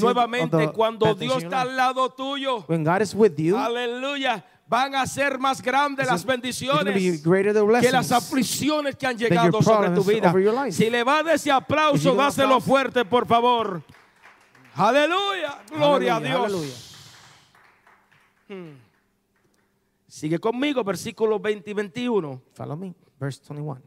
Nuevamente, cuando Dios está al lado tuyo, aleluya, van a ser más grandes las bendiciones que las aflicciones que han llegado sobre tu vida. Si le va de ese aplauso, dáselo fuerte, por favor. Aleluya, gloria a Dios. Hmm. Sigue conmigo, versículos 20 y 21. Follow me. Verse 21.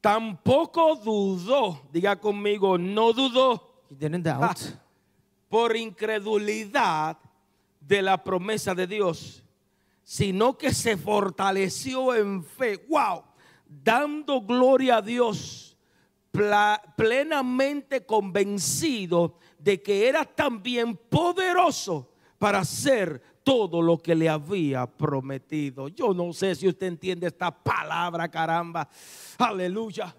Tampoco dudó, diga conmigo, no dudó He didn't doubt por incredulidad de la promesa de Dios, sino que se fortaleció en fe. Wow, dando gloria a Dios, plenamente convencido de que era también poderoso para hacer todo lo que le había prometido. Yo no sé si usted entiende esta palabra, caramba. Aleluya.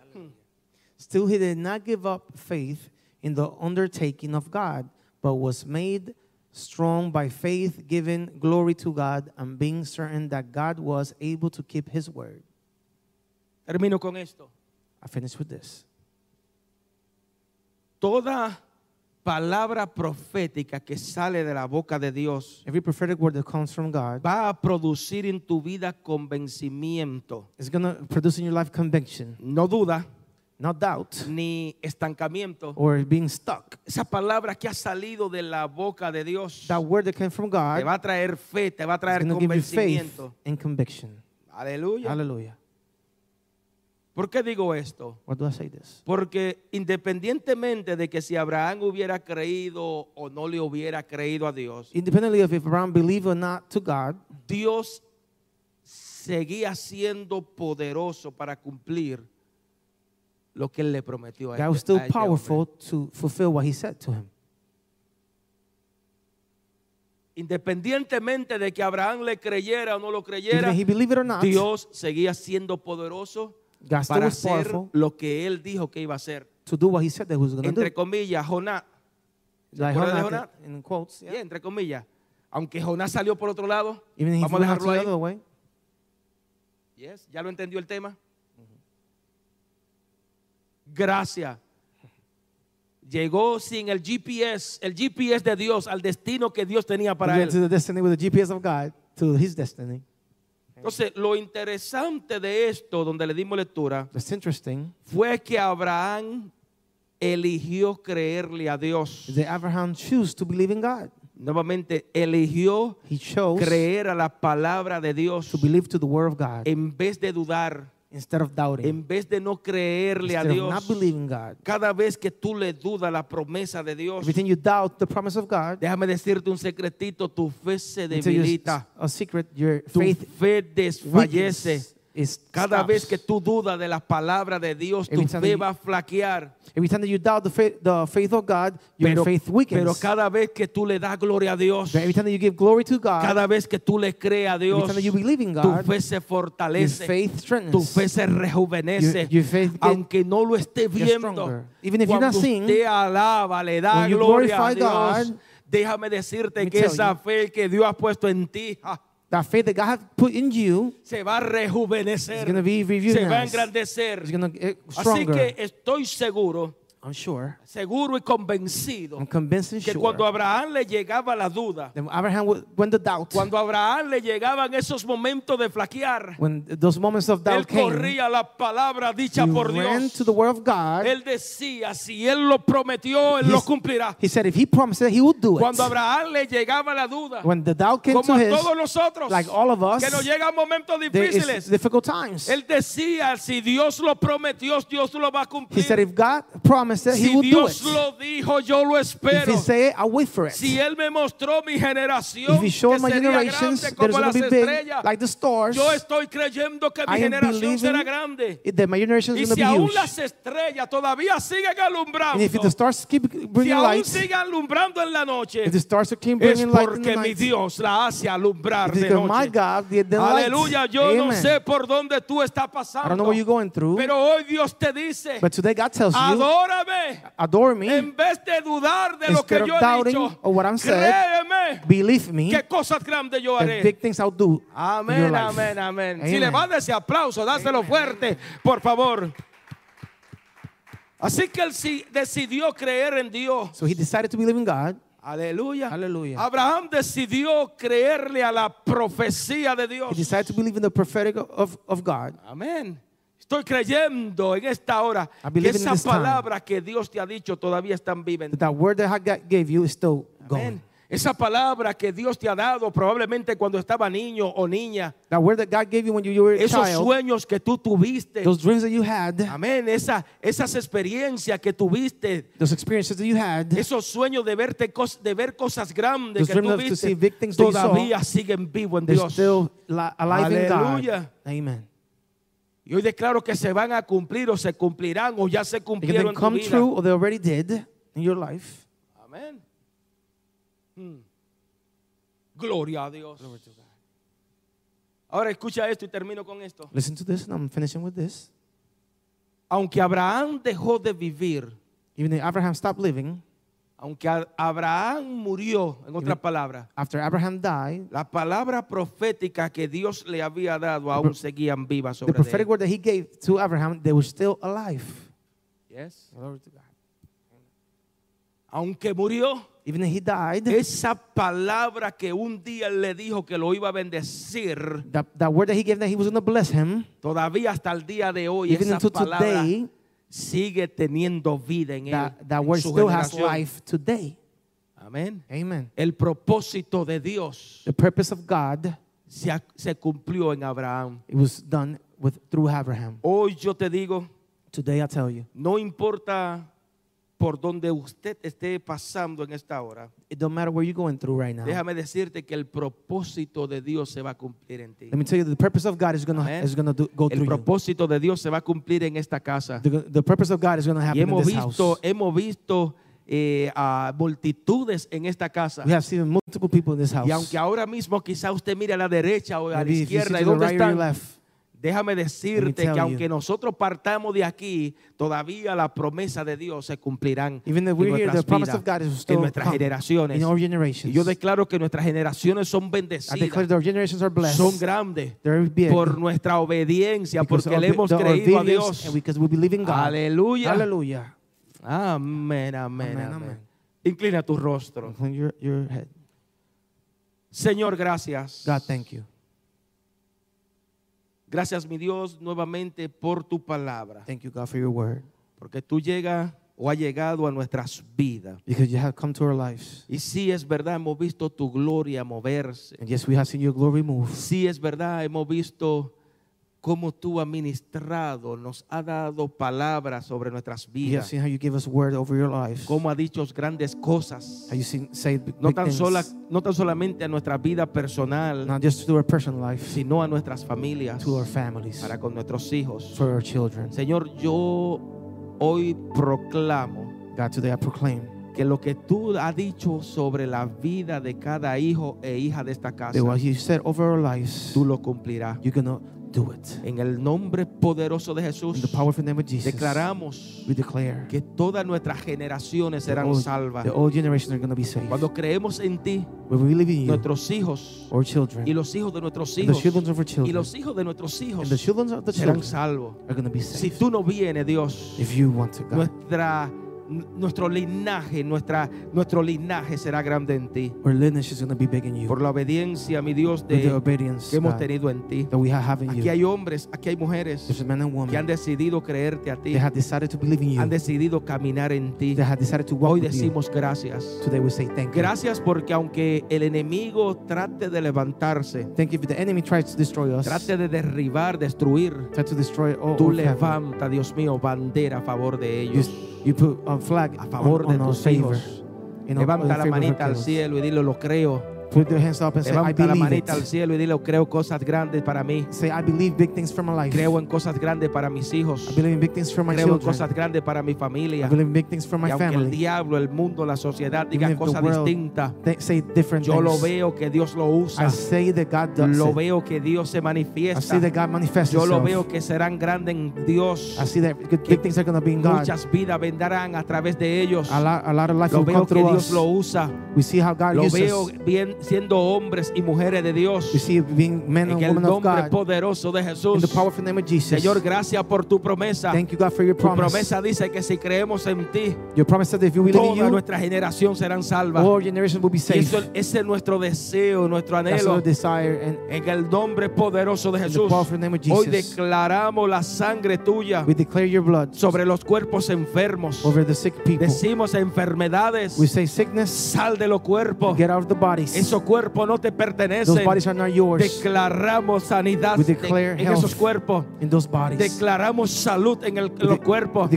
Still, he did not give up faith in the undertaking of God, but was made strong by faith, giving glory to God, and being certain that God was able to keep his word. Termino con esto. I finish with this. Toda palabra profética que sale de la boca de Dios Every prophetic word that comes from God va a producir en tu vida convencimiento, is going to produce in your life conviction, no duda not doubt, ni estancamiento. or being stuck. Esa palabra que ha salido de la boca de Dios That word that came from God te va a traer fe, te va a traer convencimiento. and conviction. Aleluya. Hallelujah. ¿Por qué digo esto? Why do I say this? Porque independientemente de que si Abraham hubiera creído o no le hubiera creído a Dios, Independently of if Abraham believed or not to God, Dios seguía siendo poderoso para cumplir lo que él le prometió a God este- was still a este powerful to fulfill what he said to him. Independientemente de que Abraham le creyera o no lo creyera, if he believed it or not, Dios seguía siendo poderoso God still para was hacer powerful lo que él dijo que iba a hacer. to do what he said that he was going to do. Entre comillas, Jonás, Like Jonah, in quotes, yeah. yeah, entre comillas, aunque Jonás salió por otro lado, Even vamos a dejarlo ahí. way, Yes, ¿Ya lo entendió el tema? Gracias. Llegó sin el GPS, el GPS de Dios al destino que Dios tenía para went to él. the destiny with the GPS of God to his destiny. Entonces, lo interesante de esto, donde le dimos lectura, fue que Abraham eligió creerle a Dios. Abraham chose to believe in God. Nuevamente, eligió creer a la palabra de Dios to believe to the word of God en vez de dudar, instead of doubting, en vez de no creerle a instead of not Dios. believing God. Cada vez que tú le dudas la promesa de Dios, Every time you doubt the promise of God, déjame decirte un secretito, tu fe se debilita, a secret, your tu faith fe desfallece. Cada stops. vez que tú dudas de la palabra de Dios, tu Every fe va a flaquear. Every time that you doubt the faith, the faith of God, your Pero, faith weakens. pero cada vez que tú le das gloria a Dios, But every time that you give glory to God, cada vez que tú le crees a every Dios, time that you believe in tu God, fe se your fortalece, faith strengthens. tu fe se rejuvenece, Your- your faith get- aunque no lo esté viendo. stronger. Even if you're not seeing, usted alaba, le da gloria a Dios, God, déjame decirte que esa you. fe que Dios ha puesto en ti ah, That faith that God put in you se va a rejuvenecer, is going to be se va a engrandecer. It's going to get Así que estoy seguro, I'm sure. seguro y convencido I'm convinced and que cuando. Abraham le llegaba la duda, Then Abraham, would- when the doubt, cuando Abraham le llegaban esos momentos de flaquear, when those moments of él doubt came, corría la palabra dicha he por ran Dios. to the word of God. Él decía, si él lo prometió, él lo cumplirá. He said if he promised it, he would do Cuando it. Abraham le llegaba la duda, When the doubt came como to his, todos nosotros, like all of us, que nos llegan momentos difíciles, difficult times. él decía, si Dios lo prometió, Dios lo va a He said cumplir. if God promised it, he Si do Dios it. lo dijo, yo lo If espero. he say it, I'll wait for it. Si él me mostró mi generación, If he showed my generations that is going to be big like the stars, yo estoy creyendo que mi I generación será grande. that my generation is si aún huge. las estrellas todavía siguen alumbrando, And if the stars keep si bringing aún light, siguen alumbrando en la noche, if the stars keep es bringing light mi Dios la hace alumbrar de my. God the. Aleluya, yo no sé por dónde tú estás I don't know pasando, what you're going through, pero hoy Dios te dice, but today God tells you, adórame. adore me, En vez de dudar de lo que of yo he doubting dicho, of what I'm said, créeme believe me, qué cosas grandes yo haré. big things I'll do Amén, amén, amén. Si Amen. le van ese aplauso, dáselo fuerte, por favor. Así que él sí decidió creer en Dios. So he decided to believe in God. Aleluya. Aleluya. Abraham decidió creerle a la profecía de Dios. He decided to believe in the prophetic of, of God. Amén. Estoy creyendo en esta hora que in esa palabra que Dios te ha dicho todavía están viva en That word that God gave you is still going. Esa palabra que Dios te ha dado probablemente cuando estaba niño o niña. That word that God gave you when you were a Esos child, sueños que tú tuviste. those dreams that you had, Amén. Esa, esas experiencias que tuviste. those experiences that you had, Esos sueños de, verte, de ver cosas grandes Those que dreams tú of to see viste. big things that you saw, Todavía siguen vivos en Dios. still li- alive in Aleluya. God. Amen. Y hoy declaro que se van a cumplir o se cumplirán o ya se They cumplieron en tu come vida. true or they already did in your life. Amén. Hmm. Gloria a Dios. Ahora escucha esto y termino con esto. Listen to this, and I'm finishing with this. Aunque Abraham dejó de vivir, Even if Abraham stopped living, aunque Abraham murió, en otras palabras, after Abraham died, la palabra profética que Dios le había dado aún seguían vivas the sobre prophetic él. word that he gave to Abraham, they were still alive. Yes. Glory to God. Aunque murió, Even he died, esa palabra que un día él le dijo que lo iba a bendecir, that, that word that he gave that he was going to bless him, todavía hasta el día de hoy, even esa palabra today, sigue teniendo vida en él. that, that word su still has life today. Amén. Amen. El propósito de Dios The purpose of God, se, se cumplió en Abraham. it was done with through Abraham. Hoy yo te digo, Today I tell you, no importa por donde usted esté pasando en esta hora, it don't matter where you're going through right now. déjame decirte que el propósito de Dios se va a cumplir en ti. Let me tell you, the purpose of God is gonna do, go El through propósito de Dios se va a cumplir en esta casa. The, the purpose of God is gonna Y happen in hemos this visto, house. hemos visto eh, a multitudes en esta casa. We have seen multiple people in this house. Y aunque ahora mismo quizá usted mire a la derecha o a la Maybe izquierda, to ¿y dónde right están? Déjame decirte que you. aunque nosotros partamos de aquí, todavía la promesa de Dios se cumplirán en here, nuestras vidas, en nuestras generaciones. Y yo declaro que nuestras generaciones son bendecidas, blessed. son grandes big. por nuestra obediencia, porque le hemos creído a Dios. and because we believe in God. Aleluya. Hallelujah. Amén, amén, Amén. Inclina tu rostro. Your, your head. Señor, gracias. God, thank you. Gracias, mi Dios, nuevamente por tu palabra. Thank you, God, for your word. Porque tú llegas o has llegado a nuestras vidas. Because you have come to our lives. Y sí es verdad, hemos visto tu gloria moverse. And yes, we have seen your glory move. Sí es verdad, hemos visto cómo tú has ministrado, nos ha dado palabras sobre nuestras vidas. how you give us word over your lives. Cómo ha dicho grandes cosas. How you seen, say big, No tan, sola, no tan solamente a nuestra vida personal, Not just to our personal life, sino a nuestras familias, to our families, para con nuestros hijos. for our children. Señor, yo hoy proclamo God, today I proclaim que lo que tú has dicho sobre la vida de cada hijo e hija de esta casa, that what you said over our lives, tú lo cumplirás. you're do it. En el nombre poderoso de Jesús, the powerful name of Jesus, declaramos we declare que todas nuestras generaciones the serán old, salvas. the old generation are going to be saved. Cuando creemos en ti, When we believe in you, nuestros hijos our children, y los hijos de nuestros and the hijos children of our y children, los hijos de nuestros hijos the of the serán salvos. are going to be Si saved. tú no vienes, Dios, If you want to, God. nuestra, nuestro linaje, nuestra, nuestro linaje será grande en ti. Our lineage is going to be big in you. Por la obediencia, mi Dios, de, obedience que hemos tenido en ti. that we have in Aquí you. hay hombres, aquí hay mujeres que han decidido creerte a ti, they have decided to believe in you. han decidido caminar en ti. They have decided to walk Hoy you. decimos gracias. Today we say thank you. Gracias porque aunque el enemigo trate de levantarse, Thank you if the enemy tries to destroy us, trate de derribar, destruir, try to destroy all tú levanta, Dios mío, bandera a favor de ellos, you put a flag a favor on, de tus favor. hijos. Levanta la manita al cielo y dile, lo creo. Put your hands up and say, I Levanta la believe manita al it. cielo y dile, creo cosas grandes para mí. Say, I believe big things for my life. Creo en cosas grandes para mis hijos. I believe in big things for my Creo en cosas grandes para mi I familia. believe in big things for my Y aunque el family. diablo, el mundo, la sociedad diga Even if the cosas distintas, They say different yo lo things. veo que Dios lo usa. I say that God does Lo it. veo que Dios se I see manifiesta. that God manifests Yo lo veo que serán grandes en Dios. I see that big things are going to be in God. Muchas vidas vendrán a través de ellos. A lot, a lot of life Lo will veo come que Dios us. lo usa. We see how God Lo uses veo bien siendo hombres y mujeres de Dios. We see being men En and el women of nombre God. poderoso de In Jesús. the powerful name of Jesus. Señor, gracias por tu promesa. Thank you, God, for your Tu promise. promesa dice que si creemos en ti, Your promise that if you believe in toda you, nuestra generación serán salvas. all generations will be Y saved. eso, ese es nuestro deseo, nuestro That's anhelo. desire. And En el nombre poderoso de in the Jesús. powerful name of Hoy Jesus, declaramos la sangre tuya we declare your blood sobre los cuerpos enfermos. over the sick people. Decimos enfermedades, We say sickness, sal de los cuerpos. get out of the bodies. Esos cuerpos no te pertenecen. Declaramos sanidad en esos cuerpos. Declaramos salud en, el- los cuerpos.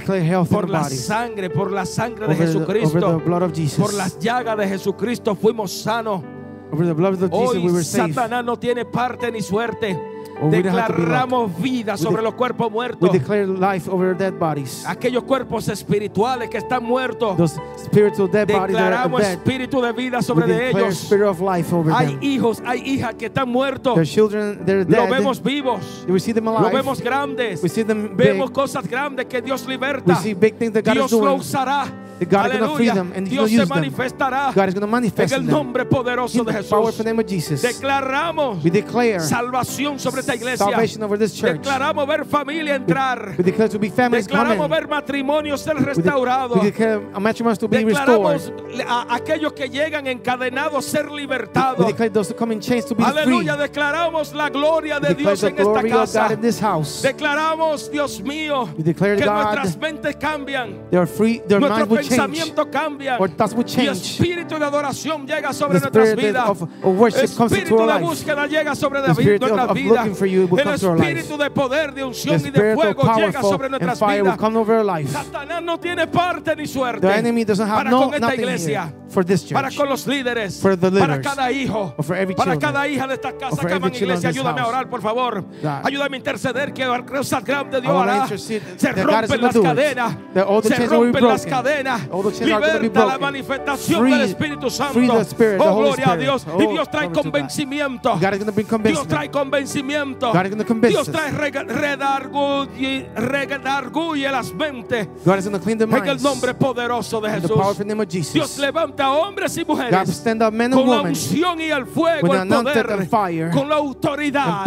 Por la sangre, por la sangre de Jesucristo. Por las llagas de Jesucristo fuimos sanos. Hoy. Satanás no tiene parte ni suerte. Declaramos vida sobre los cuerpos muertos. declare life over dead bodies. Aquellos cuerpos espirituales que están muertos. Those dead Declaramos dead. espíritu de vida sobre de ellos. spirit of life over Hay them. hijos, hay hijas que están muertos. Their children, they're Lo dead. vemos vivos. we see them Lo alive. vemos grandes. we see them big. Vemos cosas grandes que Dios We liberta. see big things that God Dios lo usará. That God is gonna free Aleluya. them and He's Dios se use them. manifestará God is going to manifest en el nombre poderoso de Jesús. powerful name of Jesus. Declaramos We declare salvación sobre esta iglesia. salvation over this church. Declaramos ver familia entrar. We declare to be Declaramos coming. ver matrimonios ser restaurados. we declare a matrimony to be Declaramos restored. a aquellos que llegan encadenados ser We libertados. Aleluya, declaramos la gloria de Dios en esta casa. in this house. Declaramos, Dios mío, We declare que God nuestras mentes cambian, They are free. Their. Pensamiento cambia. Y espíritu de adoración llega sobre nuestras vidas. into Espíritu de búsqueda llega sobre nuestras vidas. El espíritu de poder, de unción y de fuego llega sobre nuestras vidas. Satanás no tiene parte ni suerte para con esta iglesia. For this church. Para con los líderes, For the para leaders. cada hijo, Or for every para children. cada hija de esta casa for que children iglesia. Ayúdame a orar, por favor. God. Ayúdame a interceder que cosas grandes Dios hará. Se rompen las cadenas. Se rompen las cadenas. Liberta la manifestación Free- del Espíritu Santo. Spirit, oh, gloria a. Dios. Oh, y Dios trae convencimiento. Dios trae convencimiento. Dios trae redarguye, redarguye las mentes. En el nombre poderoso de Jesús. Dios Jesus. Levanta hombres y mujeres con la unción y el fuego, el poder, fire, con la autoridad.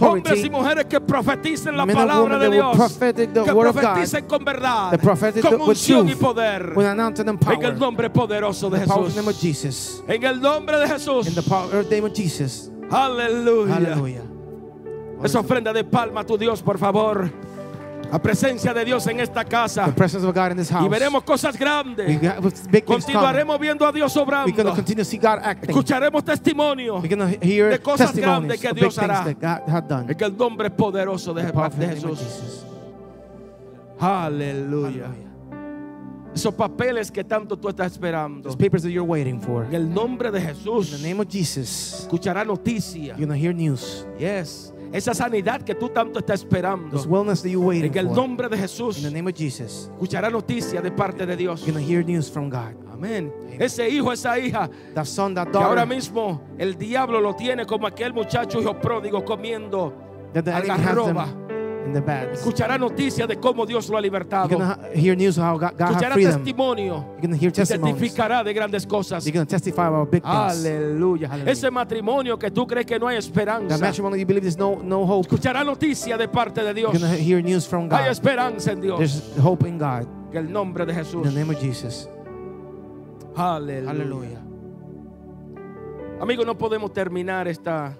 Hombres y mujeres que profeticen la palabra de Dios, que profeticen con verdad, con unción y poder. En el nombre poderoso de Jesús. En el nombre de Jesús. Aleluya. Hallelujah. Esa ofrenda de palma a tu Dios, por favor. La presencia de Dios en esta casa. The presence of God in this house. Y veremos cosas grandes. big. Continuaremos viendo a Dios We're obrando. continue to see God acting. Escucharemos testimonio. We're going to hear de cosas grandes que Dios hará. En el nombre poderoso de, In de Jesús. Aleluya. Esos papeles que tanto tú estás esperando. Those papers that you're waiting for. En el nombre de In Jesús. the name of Jesus, Escuchará noticia. you're to hear news. Yes. Esa sanidad que tú tanto estás esperando. En el nombre de Jesús. Escuchará noticia de parte de Dios. Amén. Ese hijo, esa hija, That son, that que ahora mismo el diablo lo tiene como aquel muchacho hijo pródigo comiendo algarroba. In the. Escuchará noticias de cómo Dios lo ha You're libertado. gonna hear news of how God, God has Escuchará testimonio. You're gonna hear Y testimonies. testificará de grandes cosas. You're gonna testify about big things. Aleluya. Aleluya. Ese matrimonio que tú crees que no hay That esperanza. matrimony you believe there's no no hope. Escuchará noticia de parte de Dios. You're gonna hear news from Hay God. esperanza en Dios. There's hope in God. Que el nombre de In Jesús. the name of Jesus. Aleluya. Hallelujah. Amigos, no podemos terminar esta,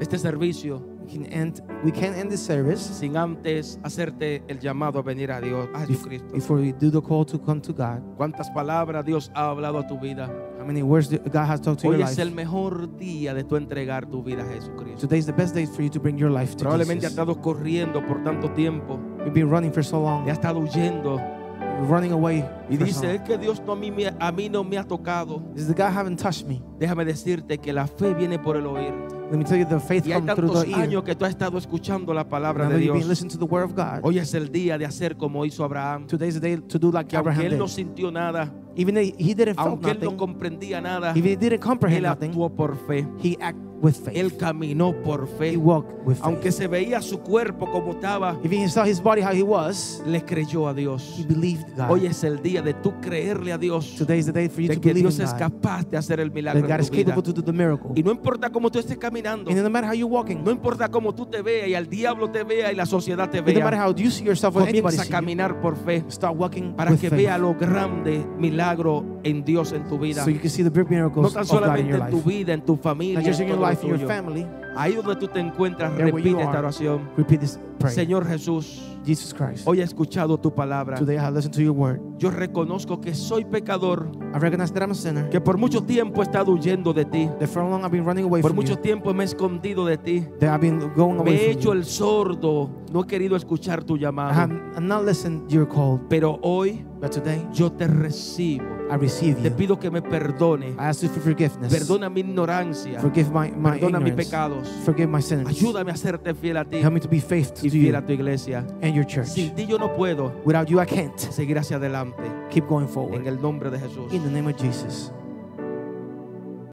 este servicio can end. We can end this service sin antes hacerte el llamado a venir a Dios, a Jesucristo. before we do the call to come to God. ¿Cuántas palabras Dios ha hablado a tu vida? How many words God has talked to your Hoy life? es el mejor día de tu entregar tu vida a Jesucristo. Today is the best day for you to bring your life to Probablemente has Jesus. estado corriendo por tanto tiempo, You've been running for so long. ya has estado huyendo running away. y dice, es que Dios no a mí, a mí no me ha tocado. Is the God haven't touched me. Déjame decirte que la fe viene por el oír. Let me tell you, the faith Y hay comes through tantos the ear. años que tú has estado escuchando la palabra Now de that you've been Dios. listening to the word of God. Hoy es el día de hacer como hizo Abraham. Today is the day to do like Que aunque Abraham él no sintió nada, Even though he didn't feel aunque él no nothing, comprendía nada, if he didn't comprehend él nothing, actuó por fe. he acted with faith. Él caminó por He fe. walked with faith. Aunque se veía su cuerpo como estaba, he saw his body how he was, le creyó a he Dios. believed God. Hoy es el día de tú creerle a Dios. Today is the day for you De to que believe Dios es capaz de hacer el milagro en is tu vida. to do the miracle. Y no importa cómo tú estés caminando. And no matter how you're walking, No importa cómo tú te veas y al diablo te vea y la sociedad te no matter vea. how you see yourself Comienza a you, caminar por fe start walking para que faith. vea lo grande milagro en Dios en tu vida. So you can see the big No miracles tan of God in solamente your en tu vida, en tu familia, Life, in your family. Ahí donde tú te encuentras, repite esta oración. Repeat this prayer. Señor Jesús, Jesus Christ. hoy he escuchado tu palabra. Today I have listened to your word. Yo reconozco que soy pecador, I recognize that I'm a sinner. que por mucho tiempo he estado huyendo de ti. That for long I've been running away Por from mucho you. tiempo me he escondido de ti. That I've been going Me away he from hecho you. el sordo, no he querido escuchar tu I have not listened to your call. Pero hoy But today yo te recibo. I receive Te you. pido que me perdone. I ask you for forgiveness. Perdona mi ignorancia. Forgive my, my Perdona mis pecados. Forgive my sins. Ayúdame a serte fiel a ti Help me to be faithful y to fiel you a tu iglesia. and your church. Sin ti yo no puedo Without you, I can't seguir hacia adelante. keep going En forward. el nombre de Jesús. In the name of Jesus.